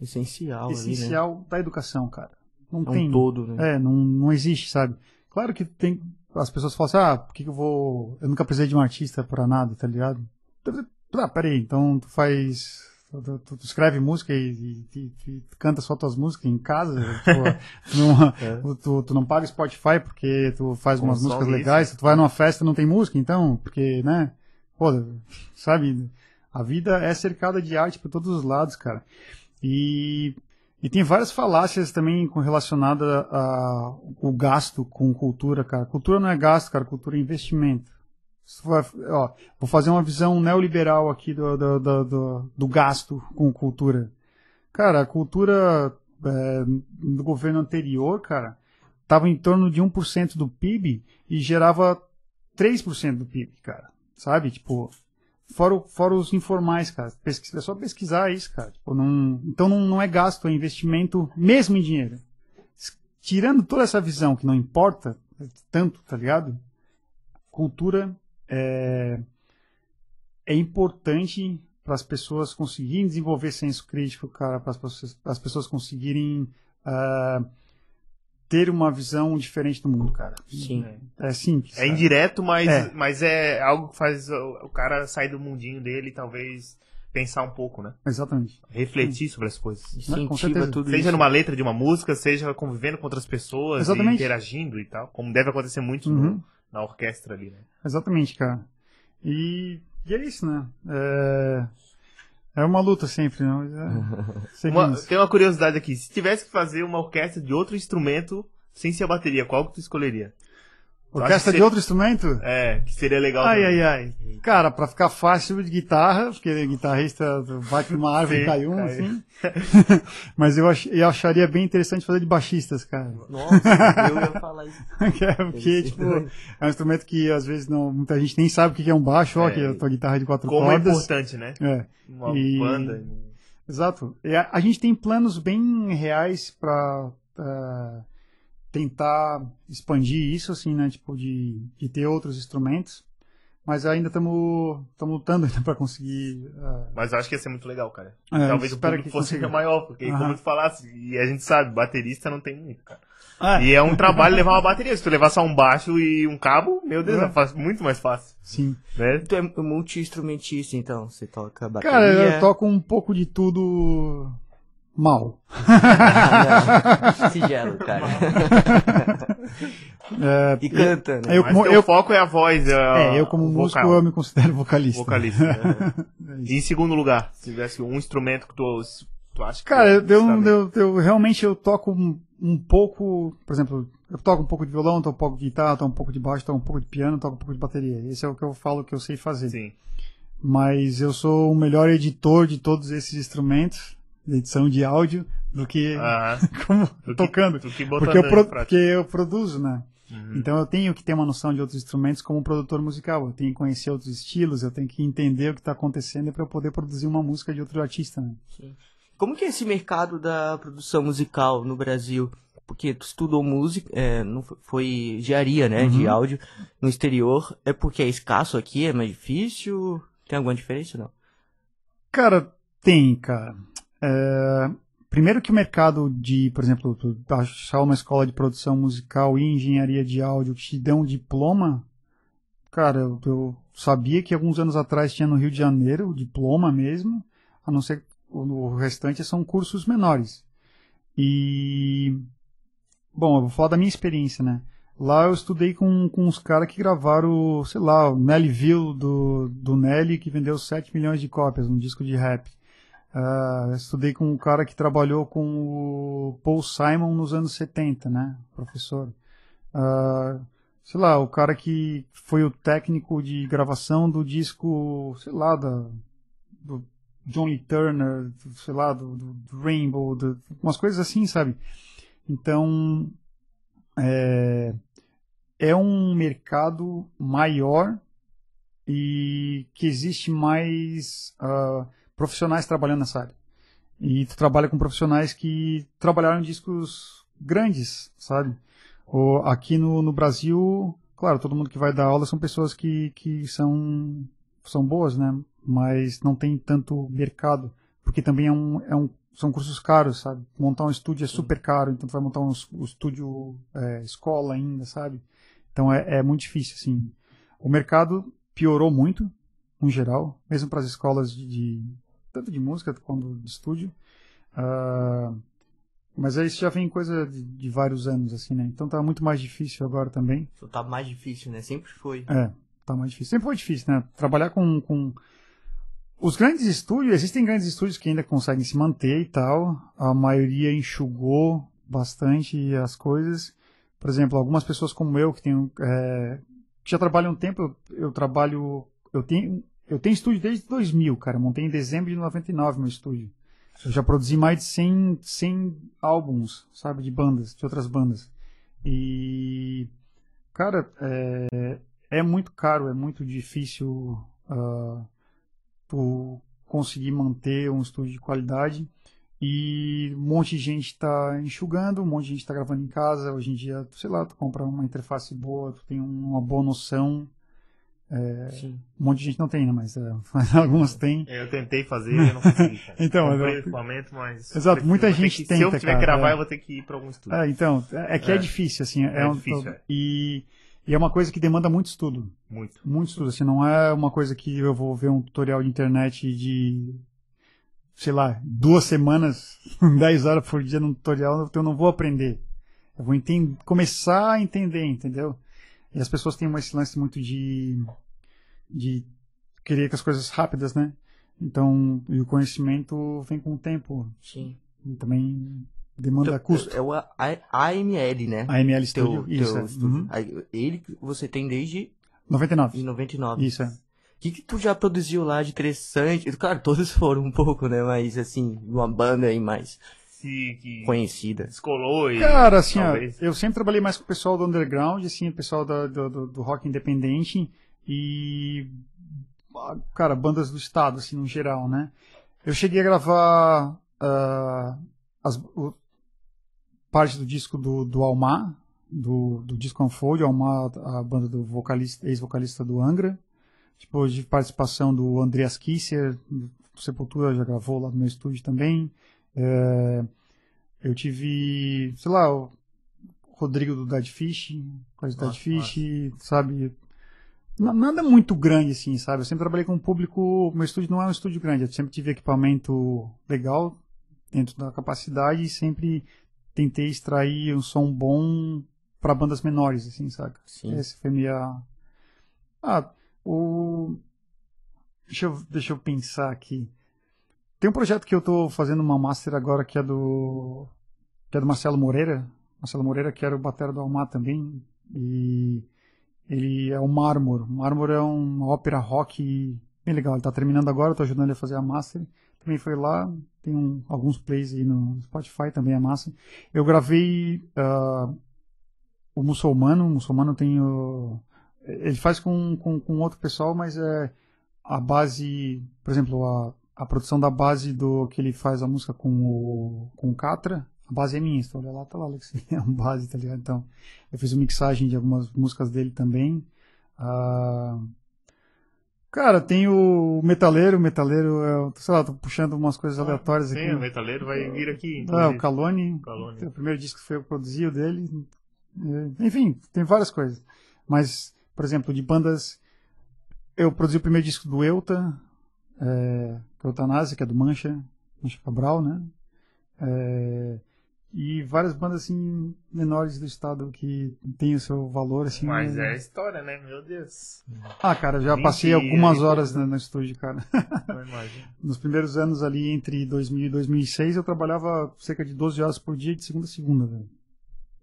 Essencial, ali, né? essencial da educação, cara. Não É tem. um todo, né? É, não, não existe, sabe? Claro que tem. As pessoas falam assim, ah, por que, que eu vou. Eu nunca precisei de um artista pra nada, tá ligado? Ah, peraí, então tu faz. Tu, tu- tu escreve música e, e- e- canta só tuas músicas em casa? Tu, É. tu, tu não paga Spotify porque tu faz umas Consome músicas isso. legais, tu vai numa festa e não tem música, então, porque, né? Pô, sabe? A vida é cercada de arte por todos os lados, cara. E, e tem várias falácias também com relacionada a o gasto com cultura, cara. Cultura não é gasto, cara. Cultura é investimento. Ó, vou fazer uma visão neoliberal aqui do, do, do, do- do gasto com cultura. Cara, a cultura é, do governo anterior, cara, estava em torno de 1% do PIB e gerava 3% do PIB, cara. Sabe? Tipo, fora, fora os informais, cara. É só pesquisar isso, cara. Tipo, não, então não, não é gasto, é investimento mesmo em dinheiro. Tirando toda essa visão que não importa tanto, tá ligado? Cultura é, é importante para as pessoas conseguirem desenvolver senso crítico, cara, para as pessoas, as pessoas conseguirem ah, ter uma visão diferente do mundo, cara. Sim. É simples. É cara. indireto, mas É. mas é algo que faz o, cara sair do mundinho dele e talvez pensar um pouco, né? Exatamente. Refletir sobre as coisas. com Incentiva certeza. tudo Seja isso. numa letra de uma música, seja convivendo com outras pessoas, e interagindo e tal, como deve acontecer muito Uhum. no- na orquestra ali, né? Exatamente, cara. E, e é isso, né? É, é uma luta sempre, né? Mas é, Uma- tem uma curiosidade aqui, se tivesse que fazer uma orquestra de outro instrumento sem ser a bateria, qual que tu escolheria? Orquestra que de outro instrumento? É, que seria legal. Ai, também. ai, ai. Cara, pra ficar fácil de guitarra, porque guitarrista bate numa árvore e cai um, cai. assim. Mas eu, ach- eu acharia bem interessante fazer de baixistas, cara. Nossa, eu ia falar isso. Que é porque, ser tipo, é um instrumento que às vezes não, muita gente nem sabe o que é um baixo, ó, É. que é a tua guitarra de quatro Como é cordas. importante, né? É. Uma E- banda. Exato. E a, a gente tem planos bem reais para tentar expandir isso, assim, né? Tipo, de, de ter outros instrumentos. Mas ainda estamos lutando para conseguir. ah, Mas eu acho que ia ser muito legal, cara. é, Talvez o espero público que fosse consiga. maior, porque como tu falasse, e a gente sabe, baterista não tem muito, cara. Ah, E é um trabalho levar uma bateria. Se tu levar só um baixo e um cabo, meu Deus, É. é muito mais fácil. Sim. Né? Tu é multi-instrumentista, então. Você toca bateria. Cara, eu toco um pouco de tudo mal. Ah. Sigelo, cara. É, E canta, né? eu, Mas eu, foco é a voz. É, é, eu como músico vocal, eu me considero vocalista. vocalista. É isso. E em segundo lugar, se tivesse um instrumento que tu, tu acha que. Cara, eu, eu, eu- eu- realmente eu toco um, um pouco, por exemplo, eu toco um pouco de violão, toco um pouco de guitarra, toco um pouco de baixo, toco um pouco de piano, toco um pouco de bateria. Esse é o que eu falo que eu sei fazer. Sim. Mas eu sou o melhor editor de todos esses instrumentos, edição de áudio, do que Ah, como do que- tocando. do que Porque eu, pro- porque eu produzo, né? Uhum. Então eu tenho que ter uma noção de outros instrumentos como produtor musical. Eu tenho que conhecer outros estilos, eu tenho que entender o que está acontecendo para eu poder produzir uma música de outro artista. Né? Como que é esse mercado da produção musical no Brasil? Porque tu estudou música, é, não foi- foi engenharia, né, de Uhum. áudio no exterior. É porque é escasso aqui, é mais difícil? Tem alguma diferença não? Cara, tem, cara. É, Primeiro que o mercado de, por exemplo, achar uma escola de produção musical e engenharia de áudio que te dão um diploma, cara, eu, sabia que alguns anos atrás tinha no Rio de Janeiro o diploma mesmo, a não ser o, restante são cursos menores. E bom, eu vou falar da minha experiência, né? Lá eu estudei com, com uns caras que gravaram, sei lá, o Nellyville do, do Nelly, que vendeu 7 milhões de cópias, um disco de rap. Eu estudei com um cara que trabalhou com o Paul Simon nos anos 70, né? Professor. Ah, sei lá, o cara que foi o técnico de gravação do disco, sei lá, da, do John Lee Turner, sei lá, do, do- Rainbow, do- umas coisas assim, sabe? Então, é, é um mercado maior e que existe mais ah, profissionais trabalhando nessa área. E tu trabalha com profissionais que trabalharam em discos grandes, sabe? O, aqui no, no Brasil, claro, todo mundo que vai dar aula são pessoas que, que são, são boas, né? Mas não tem tanto mercado, porque também é um, é um, são cursos caros, sabe? Montar um estúdio é super caro, então tu vai montar um, um estúdio é, escola ainda, sabe? Então é, é muito difícil, assim. O mercado piorou muito, no geral, mesmo para as escolas de, de- tanto de música quanto de estúdio. Ah, mas isso já vem coisa de, de vários anos, assim, né? Então tá muito mais difícil agora também. Tá mais difícil, né? Sempre foi. É, tá mais difícil. Sempre foi difícil, né? Trabalhar com, com... Os grandes estúdios, existem grandes estúdios que ainda conseguem se manter e tal. A maioria enxugou bastante as coisas. Por exemplo, algumas pessoas como eu, que tenho, é, que já trabalham um tempo, eu, eu trabalho... Eu tenho, eu tenho estúdio desde 2000, cara. Montei em dezembro de 99 meu estúdio. Eu já produzi mais de 100, 100 álbuns, sabe, de bandas, de outras bandas. E, cara, é, é muito caro, é muito difícil ah, tu conseguir manter um estúdio de qualidade. E um monte de gente está enxugando, um monte de gente está gravando em casa. Hoje em dia, sei lá, tu compra uma interface boa, tu tem uma boa noção. Sim. Um monte de gente não tem, né? Mas, é, mas algumas têm. Eu tentei fazer e eu não consegui. Cara. Então, Comprei eu- equipamento, mas. Exato, muita vou ter gente que, Se eu tenta, tiver cara, que gravar, é. eu vou ter que ir pra algum estúdio. É, então, é é que é, É. difícil, assim. É, É um- difícil, é. E, e é uma coisa que demanda muito estudo. Muito. Muito estudo, assim, não é uma coisa que eu vou ver um tutorial de internet de, sei lá, duas semanas, 10 horas por dia num tutorial, então eu não vou aprender. Eu vou começar a entender, entendeu? E as pessoas têm esse lance muito de, de querer que as coisas rápidas, né? Então, e o conhecimento vem com o tempo. Sim. E também demanda Teu- custo. É o A- AML, né? AML Studio, teu isso, é. Uhum. Ele que você tem desde 99. em 99. Isso, é. O que, que tu já produziu lá de interessante? Claro, todos foram um pouco, né? Mas assim, uma banda aí mais conhecida. descolou e. Cara, assim, ó, eu sempre trabalhei mais com o pessoal do underground, assim, o pessoal da- do, do rock independente e, ah, cara, bandas do estado, assim, no geral, né? Eu cheguei a gravar ah, as, o- parte do disco do, do Almar, do, do disco Unfold, Almar, a banda do vocalista, ex-vocalista do Angra, depois de participação do Andreas Kisser, do Sepultura, já gravou lá no meu estúdio também. É, eu tive, sei lá, o Rodrigo do Dead Fish, do Dead Nossa, Fish, sabe? Na- Nada muito grande assim, sabe? Eu sempre trabalhei com um público. Meu estúdio não é um estúdio grande, eu sempre tive equipamento legal dentro da capacidade e sempre tentei extrair um som bom para bandas menores, assim, saca? Sim. Esse foi minha. Ah, o. Deixa eu, deixa eu pensar aqui. Tem um projeto que eu tô fazendo uma master agora que é do. que é do Marcelo Moreira. Marcelo Moreira, que era o batera do Almar também. E ele é o Mármor. Mármor é uma ópera rock bem legal. Ele tá terminando agora, tô ajudando ele a fazer a master. Também foi lá, tem um- alguns plays aí no Spotify, também é massa. Eu gravei ah, o Muçulmano. O Muçulmano tem o. Ele faz com, com, com outro pessoal, mas é a base, por exemplo, a, a produção da base do que ele faz a música com o, com o Catra, a base é minha, se tu olhar lá, tá lá, Alex, é uma base, tá ligado? Então, eu fiz uma mixagem de algumas músicas dele também. Ah, cara, tem o Metaleiro, o Metaleiro, é, sei lá, tô puxando umas coisas aleatórias Sim, aqui. o metaleiro vai vir aqui. Ah, o inclusive. Calone, Calone. o primeiro disco que foi eu que produzi o dele. É, Enfim, tem várias coisas. Mas, por exemplo, de bandas. Eu produzi o primeiro disco do Euta, é, que é o Eutanásia, que é do Mancha, Mancha Cabral, né? É, e várias bandas assim menores do estado que tem o seu valor assim. Mas né? é história, né? Meu Deus. Ah, cara, eu já passei algumas horas né, no estúdio, cara. Nos primeiros anos ali, entre 2000 e 2006, eu trabalhava cerca de 12 horas por dia, de segunda a segunda, velho.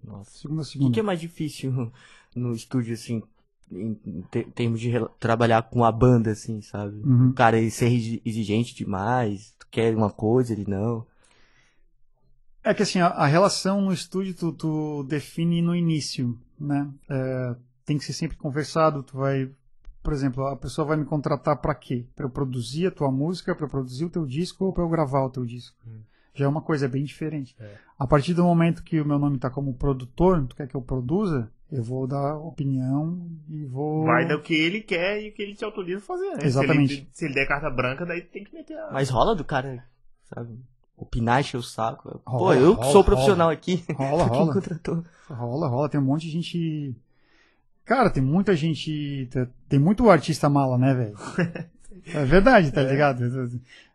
Nossa. Segunda a O que, segunda. é mais difícil no estúdio, assim, em te- termos de trabalhar com a banda, assim, sabe? Uhum. O cara ele ser exi- exigente demais, tu quer uma coisa, ele não. É que assim, a, a relação no estúdio tu, tu define no início, né? É, tem que ser sempre conversado, tu vai... Por exemplo, a pessoa vai me contratar pra quê? Pra eu produzir a tua música, pra eu produzir o teu disco ou pra eu gravar o teu disco? Já é uma coisa bem diferente. É. A partir do momento que o meu nome tá como produtor, tu quer que eu produza, eu vou dar opinião e vou... Vai do que ele quer e o que ele te autoriza a fazer, né? Exatamente. Se ele, se ele der carta branca, daí tem que meter a. Mas rola do cara, sabe? Opinar, encher o saco. Pô, Rola, eu que rola, sou profissional aqui. Rola, rola. contratou? Rola, rola. Tem um monte de gente. Cara, tem muita gente. Tem muito artista mala, né, velho? É verdade, tá ligado?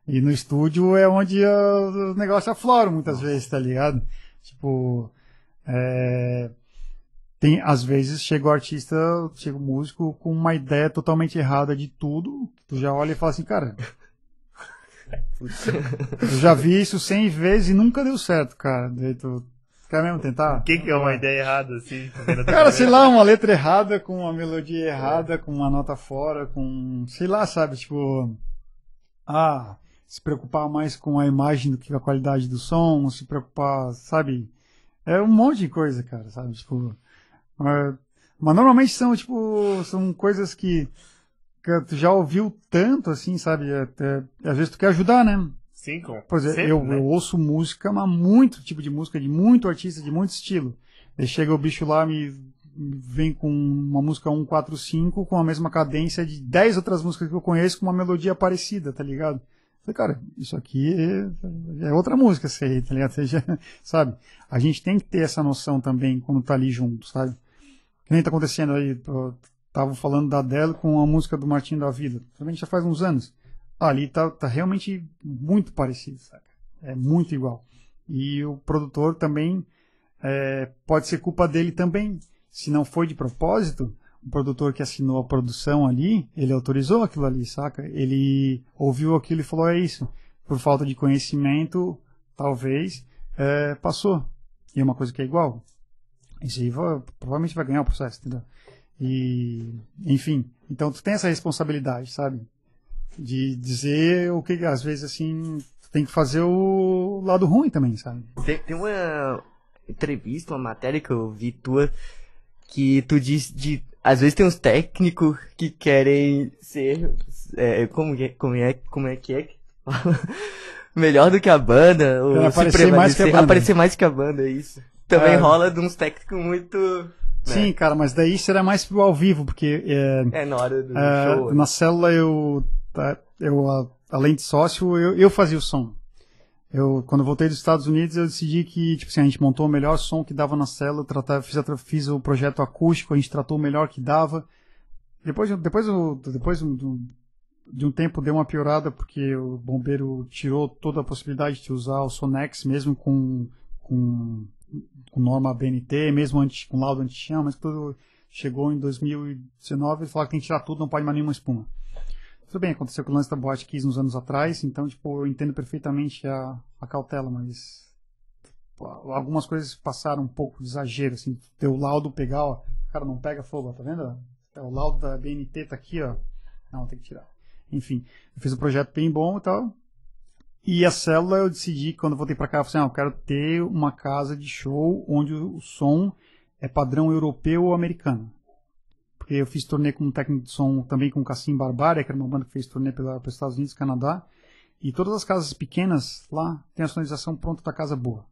E no estúdio é onde os negócios afloram muitas vezes, tá ligado? Tipo. é, Tem, às vezes chega o artista, chega o músico com uma ideia totalmente errada de tudo. Tu já olha e fala assim, cara. Eu já vi isso cem vezes e nunca deu certo, cara. Daí tu quer mesmo tentar? O que, que é uma ideia errada, assim? Cara, sei lá, uma letra errada, com uma melodia errada, com uma nota fora, com. Sei lá, sabe? Tipo. Ah, se preocupar mais com a imagem do que com a qualidade do som, se preocupar, sabe? É um monte de coisa, cara, sabe? Tipo. Mas, mas normalmente são, tipo, são coisas que tu já ouviu tanto, assim, sabe? Até, às vezes tu quer ajudar, né? Sim, com. Exemplo, sempre, eu, né? eu ouço música, mas muito tipo de música, de muito artista, de muito estilo. Aí chega o bicho lá, me me vem com uma música 145 com a mesma cadência de 10 outras músicas que eu conheço com uma melodia parecida, tá ligado? Eu Falei, cara, isso aqui é, é outra música, sei, tá ligado? Seja, sabe? A gente tem que ter essa noção também quando tá ali junto, sabe? Que nem tá acontecendo aí, tô- tava falando da Adele com a música do Martinho da Vida. Também já faz uns anos. Ali tá, tá realmente muito parecido, saca? É muito igual. E o produtor também é, pode ser culpa dele também. Se não foi de propósito, o produtor que assinou a produção ali, ele autorizou aquilo ali, saca? Ele ouviu aquilo e falou: é isso. Por falta de conhecimento, talvez, é, passou. E é uma coisa que é igual. Isso aí vai, provavelmente vai ganhar o processo, entendeu? E, enfim, então tu tem essa responsabilidade, sabe? De dizer o que, às vezes, assim, tu tem que fazer o lado ruim também, sabe? Tem, tem uma entrevista, uma matéria que eu vi tua, que tu diz de. Às vezes tem uns técnicos que querem ser. É, como, é, como, é, como é que é que fala? Melhor do que a banda, ou aparecer mais que a banda. aparecer mais que a banda, é isso. Também É. rola de uns técnicos muito. Sim, cara, mas daí será mais pro ao vivo, porque é, É, na hora do é, show. na célula eu, tá, eu a- além de sócio, eu, eu fazia o som. Eu, quando eu voltei dos Estados Unidos, eu decidi que, tipo assim, a gente montou o melhor som que dava na célula, tratava, fiz, fiz o projeto acústico, a gente tratou o melhor que dava. Depois, depois, depois de um tempo deu uma piorada, porque o bombeiro tirou toda a possibilidade de usar o Sonex, mesmo com, com, com norma BNT, mesmo antes, com laudo anti-chama, mas tudo chegou em 2019 e falou que tem que tirar tudo, não pode mais nenhuma espuma. Tudo bem, aconteceu com o lance da Boate Kiss uns anos atrás, então, tipo, eu entendo perfeitamente a, a cautela, mas algumas coisas passaram um pouco de exagero, assim, ter o laudo pegar, ó, cara, não pega fogo, ó, tá vendo? É, O laudo da BNT tá aqui, ó, não, tem que tirar. Enfim, eu fiz um projeto bem bom e tal, e a célula eu decidi, quando voltei pra cá, eu falei assim, ah, eu quero ter uma casa de show onde o som é padrão europeu ou americano porque eu fiz turnê com um técnico de som também com Cassim Barbaria, que era uma banda que fez turnê pela, pelos Estados Unidos e Canadá. E todas as casas pequenas lá tem a sonorização pronta da casa boa.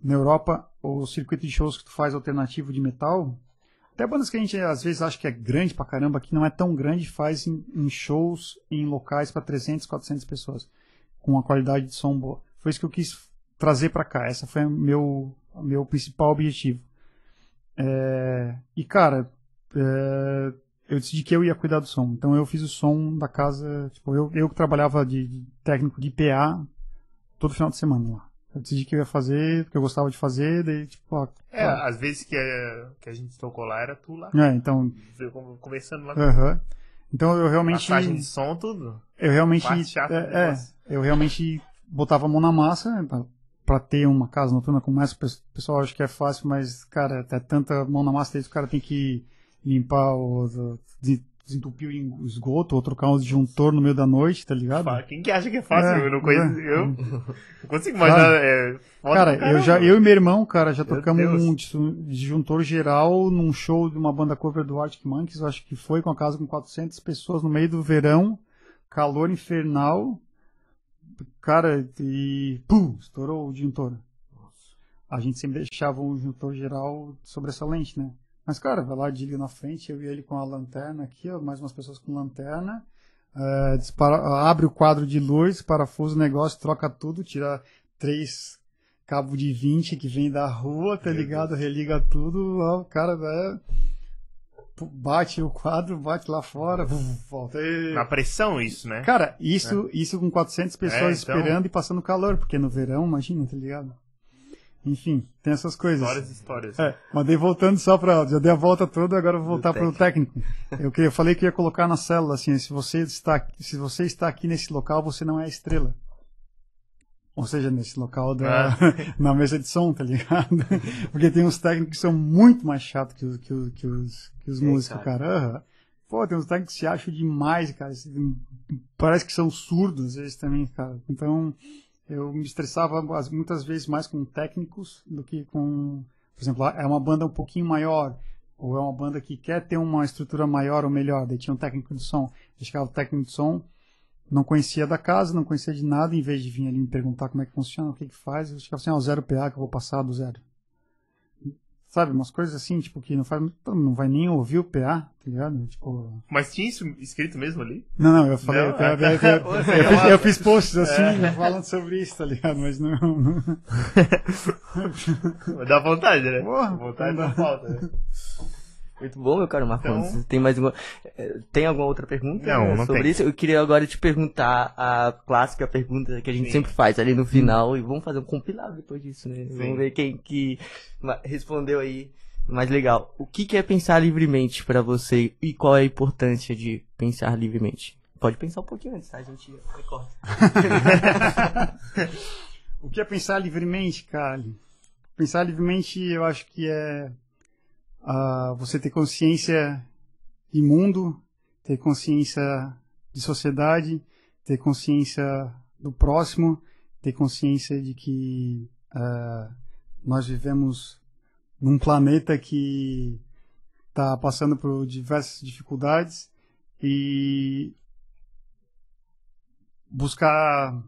Na Europa, o circuito de shows que tu faz alternativo de metal, até bandas que a gente às vezes acha que é grande pra caramba, que não é tão grande, faz em, em shows em locais para 300, 400 pessoas, com uma qualidade de som boa. Foi isso que eu quis trazer pra cá. Essa foi meu, meu principal objetivo. É, e cara, é, eu decidi que eu ia cuidar do som. Então eu fiz o som da casa, tipo, eu, eu que trabalhava de, de técnico de PA todo final de semana lá. Eu decidi que eu ia fazer, porque eu gostava de fazer, daí tipo, ó, É, ó, às vezes que, é, que a gente tocou lá era tu lá. é, então, Conversando lá. aham. Então eu realmente Passagem de som, tudo. Eu realmente é, é, eu realmente botava a mão na massa pra- pra ter uma casa noturna como essa. O pes- pessoal acha que é fácil, mas cara, é tanta mão na massa que o cara tem que limpar o des- desentupir o esgoto ou trocar um disjuntor no meio da noite, tá ligado? Quem que acha que é fácil? É, eu não conheço. é. Eu não consigo imaginar. É, Cara, pra eu já, eu e meu irmão, cara, já Meu tocamos Deus. um dis- disjuntor geral num show de uma banda cover do Arctic Monkeys, eu acho que foi com a casa com 400 pessoas no meio do verão, calor infernal, cara, e pum, estourou o disjuntor. A gente sempre deixava um disjuntor geral sobressalente, né? Mas, cara, vai lá, desliga na frente, eu e ele com a lanterna aqui, ó, mais umas pessoas com lanterna, é, dispara- abre o quadro de luz, parafusa o negócio, troca tudo, tira três cabo de 20 que vem da rua, tá ligado? Religa tudo, ó, o cara é, bate o quadro, bate lá fora, volta. E... Na pressão, isso, né? Cara, isso, isso com 400 pessoas É, então- esperando e passando calor, porque no verão, imagina, tá ligado? Enfim, tem essas coisas. Histórias histórias. É, mas daí voltando só pra. Já dei a volta toda, agora vou voltar Do pro técnico. Eu, que- eu falei que ia colocar na célula, assim, se você, está, se você está aqui nesse local, você não é a estrela. Ou seja, nesse local da, na mesa de som, tá ligado? Porque tem uns técnicos que são muito mais chatos que os, que que os, que os É, músicos, cara. cara. Aham. Pô, tem uns técnicos que se acham demais, cara. Parece que são surdos, às vezes também, cara. Então, eu me estressava as- muitas vezes mais com técnicos do que com. Por exemplo, é uma banda um pouquinho maior, ou é uma banda que quer ter uma estrutura maior ou melhor. Daí tinha um técnico de som. Eu chegava o técnico de som, não conhecia da casa, não conhecia de nada, em vez de vir ali me perguntar como é que funciona, o que que faz, eu chegava assim, ó, zero PA que eu vou passar do zero. Sabe, umas coisas assim, tipo, que não faz, não vai nem ouvir o PA, tá ligado? Tipo, Mas tinha isso escrito mesmo ali? não, não, eu falei, Não, eu, eu- eu- é. eu- fiz, posts assim, falando sobre isso, tá ligado? Mas não. não- Dá vontade, né? Porra, vontade não não dá. falta. né? Muito bom, meu caro Marcos. Então- Tem mais uma. eh, Tem alguma outra pergunta Não, não sobre tem. isso? Eu queria agora te perguntar a clássica pergunta que a gente Sim. sempre faz ali no final e vamos fazer um compilado depois disso, né? Sim. Vamos ver quem que respondeu aí mais legal. O que que é pensar livremente pra você e qual é a importância de pensar livremente? Pode pensar um pouquinho antes, tá? A gente recorta. O que é pensar livremente, cara? Pensar livremente, eu acho que é você ter consciência de mundo, ter consciência de sociedade, ter consciência do próximo, ter consciência de que uh, nós vivemos num planeta que está passando por diversas dificuldades e buscar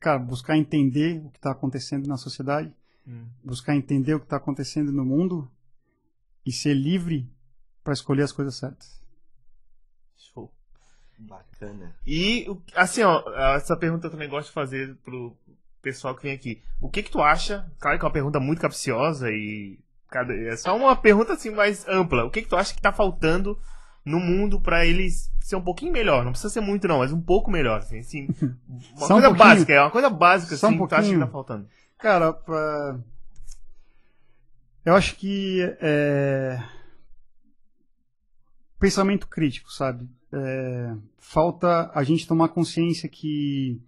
cara, buscar entender o que está acontecendo na sociedade, hum. buscar entender o que está acontecendo no mundo e ser livre para escolher as coisas certas. Show. Bacana. E, assim, ó, essa pergunta eu também gosto de fazer pro pessoal que vem aqui. O que que tu acha? Claro que é uma pergunta muito capciosa e é só uma pergunta assim mais ampla. O que que tu acha que tá faltando no mundo para eles ser um pouquinho melhor? Não precisa ser muito não, mas um pouco melhor, assim, assim uma só coisa um básica, é uma coisa básica só assim, um que tu acha que tá faltando. Cara, pra... eu acho que é... pensamento crítico, sabe? É... Falta a gente tomar consciência que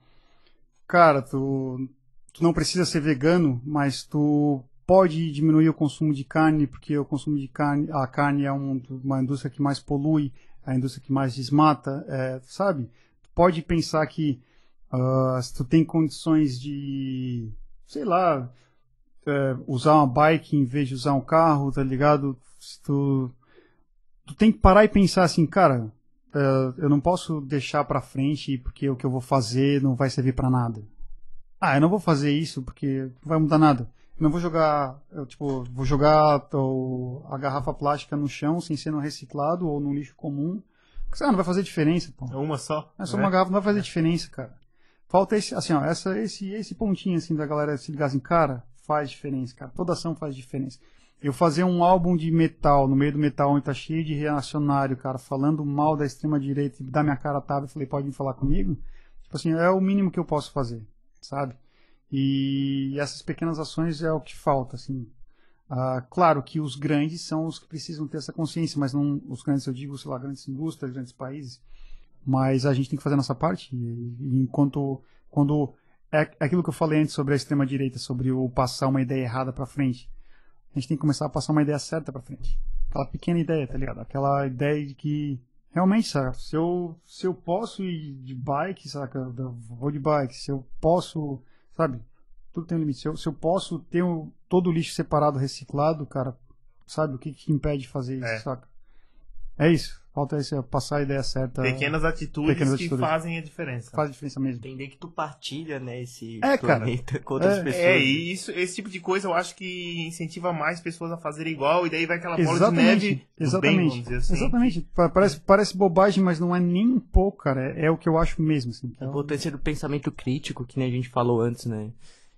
cara, tu, tu não precisa ser vegano, mas tu pode diminuir o consumo de carne, porque o consumo de carne, a carne é um, uma indústria que mais polui, a indústria que mais desmata, é, sabe? Tu pode pensar que uh, se tu tem condições de, sei lá, é, usar uma bike em vez de usar um carro, tá ligado? Tu, tu tem que parar e pensar assim, cara, uh, eu não posso deixar para frente porque o que eu vou fazer não vai servir para nada. Ah, eu não vou fazer isso porque não vai mudar nada. Eu não vou jogar, eu, tipo, vou jogar a garrafa plástica no chão sem ser no reciclado ou no lixo comum. Porque, ah, não vai fazer diferença, pô. É uma só. É só né? uma garrafa, não vai fazer é. diferença, cara. Falta esse, assim, ó, essa, esse, esse pontinho, assim, da galera se ligar assim, cara, faz diferença, cara. Toda ação faz diferença eu fazer um álbum de metal, no meio do metal onde tá cheio de reacionário, cara, falando mal da extrema direita e da minha cara tava, eu falei, pode vir falar comigo? Tipo assim, é o mínimo que eu posso fazer, sabe? E essas pequenas ações é o que falta, assim. Ah, claro que os grandes são os que precisam ter essa consciência, mas não os grandes, eu digo, sei lá, grandes indústrias, grandes países. Mas a gente tem que fazer a nossa parte. E enquanto, quando é, é aquilo que eu falei antes sobre a extrema direita, sobre o passar uma ideia errada para frente a gente tem que começar a passar uma ideia certa pra frente. Aquela pequena ideia, tá ligado? Aquela ideia de que realmente, sabe, se eu, se eu posso ir de bike, saca, eu vou de bike, se eu posso, sabe, tudo tem um limite. Se eu, se eu posso ter um, todo o lixo separado, reciclado, cara, sabe, o que que impede de fazer isso, é. saca? É isso. Falta esse, passar a ideia certa. Pequenas atitudes pequenas que atitudes. fazem a diferença. Faz a diferença mesmo. Entender que tu partilha, né, esse é, planeta cara. com outras é. pessoas. É, e isso, esse tipo de coisa eu acho que incentiva mais pessoas a fazerem igual, e daí vai aquela bola de neve Exatamente. Bem, assim. Exatamente. Parece, parece bobagem, mas não é nem um pouco, cara. É, é o que eu acho mesmo, assim. A importância do pensamento crítico, que nem a gente falou antes, né?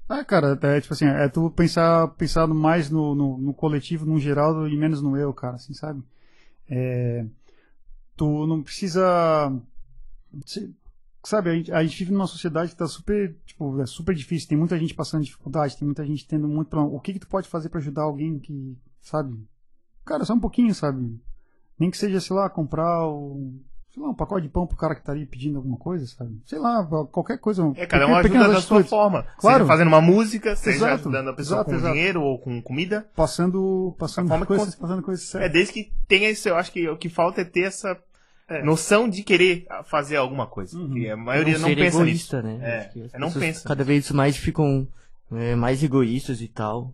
Ah, cara, é tipo assim, é tu pensar, pensar mais no, no, no coletivo, no geral, e menos no eu, cara, assim, sabe? É tu não precisa sabe a gente, a gente vive numa sociedade que está super tipo é super difícil tem muita gente passando dificuldade tem muita gente tendo muito problema. O que que tu pode fazer para ajudar alguém que sabe? Cara só um pouquinho sabe? Nem que seja sei lá comprar o sei lá, um pacote de pão pro cara que tá ali pedindo alguma coisa, sabe? Sei lá, qualquer coisa. É, cara, é uma ajuda da sua forma. Claro. Seja fazendo uma música, seja exato, ajudando a pessoa exato, com exato. dinheiro ou com comida. Passando, passando coisas, passando coisas certas. É, desde que tenha isso, eu acho que o que falta é ter essa é. noção de querer fazer alguma coisa. Uhum. E a maioria não, não pensa egoísta, nisso. Né? É, é não pensa. Cada vez mais ficam é, mais egoístas e tal.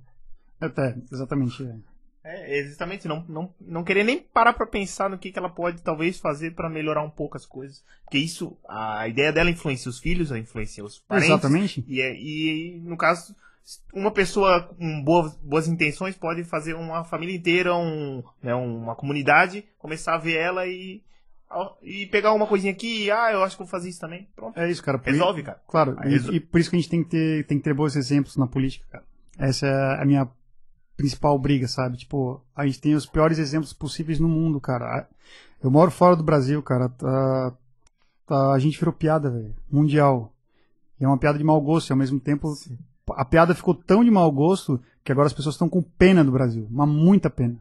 Até, exatamente. É. É, exatamente, não, não, não querer nem parar pra pensar no que, que ela pode talvez fazer para melhorar um pouco as coisas. Porque isso, a ideia dela influencia os filhos, influencia os parentes. Exatamente. E, é, e no caso, uma pessoa com boas, boas intenções pode fazer uma família inteira, um, né, uma comunidade, começar a ver ela e, e pegar uma coisinha aqui, ah, eu acho que vou fazer isso também. Pronto. É isso, cara. Resolve, cara. Claro, e, e, por isso que a gente tem que ter, tem que ter bons exemplos na política, cara. Essa é a minha principal briga, sabe? Tipo, a gente tem os piores exemplos possíveis no mundo, cara. Eu moro fora do Brasil, cara. Tá, tá, a gente virou piada, velho. Mundial. E é uma piada de mau gosto, e ao mesmo tempo. Sim. A piada ficou tão de mau gosto que agora as pessoas estão com pena do Brasil. Uma muita pena.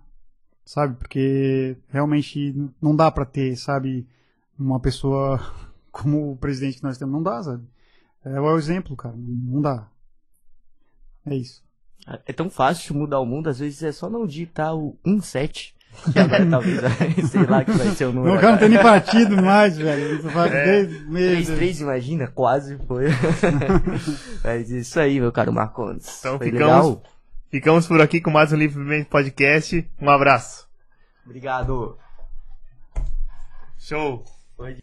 Sabe? Porque realmente não dá pra ter, sabe? Uma pessoa como o presidente que nós temos. Não dá, sabe? É o exemplo, cara. Não dá. É isso. É tão fácil mudar o mundo, às vezes é só não digitar o 17. Que agora talvez, sei lá que vai ser o número. O cara não tem nem partido mais, velho. Isso faz É. 10 meses. 3-3, imagina, quase foi. Mas isso aí, meu caro Marcondes. Então foi ficamos- legal? Ficamos por aqui com mais um Livremente Podcast. Um abraço. Obrigado. Show. Foi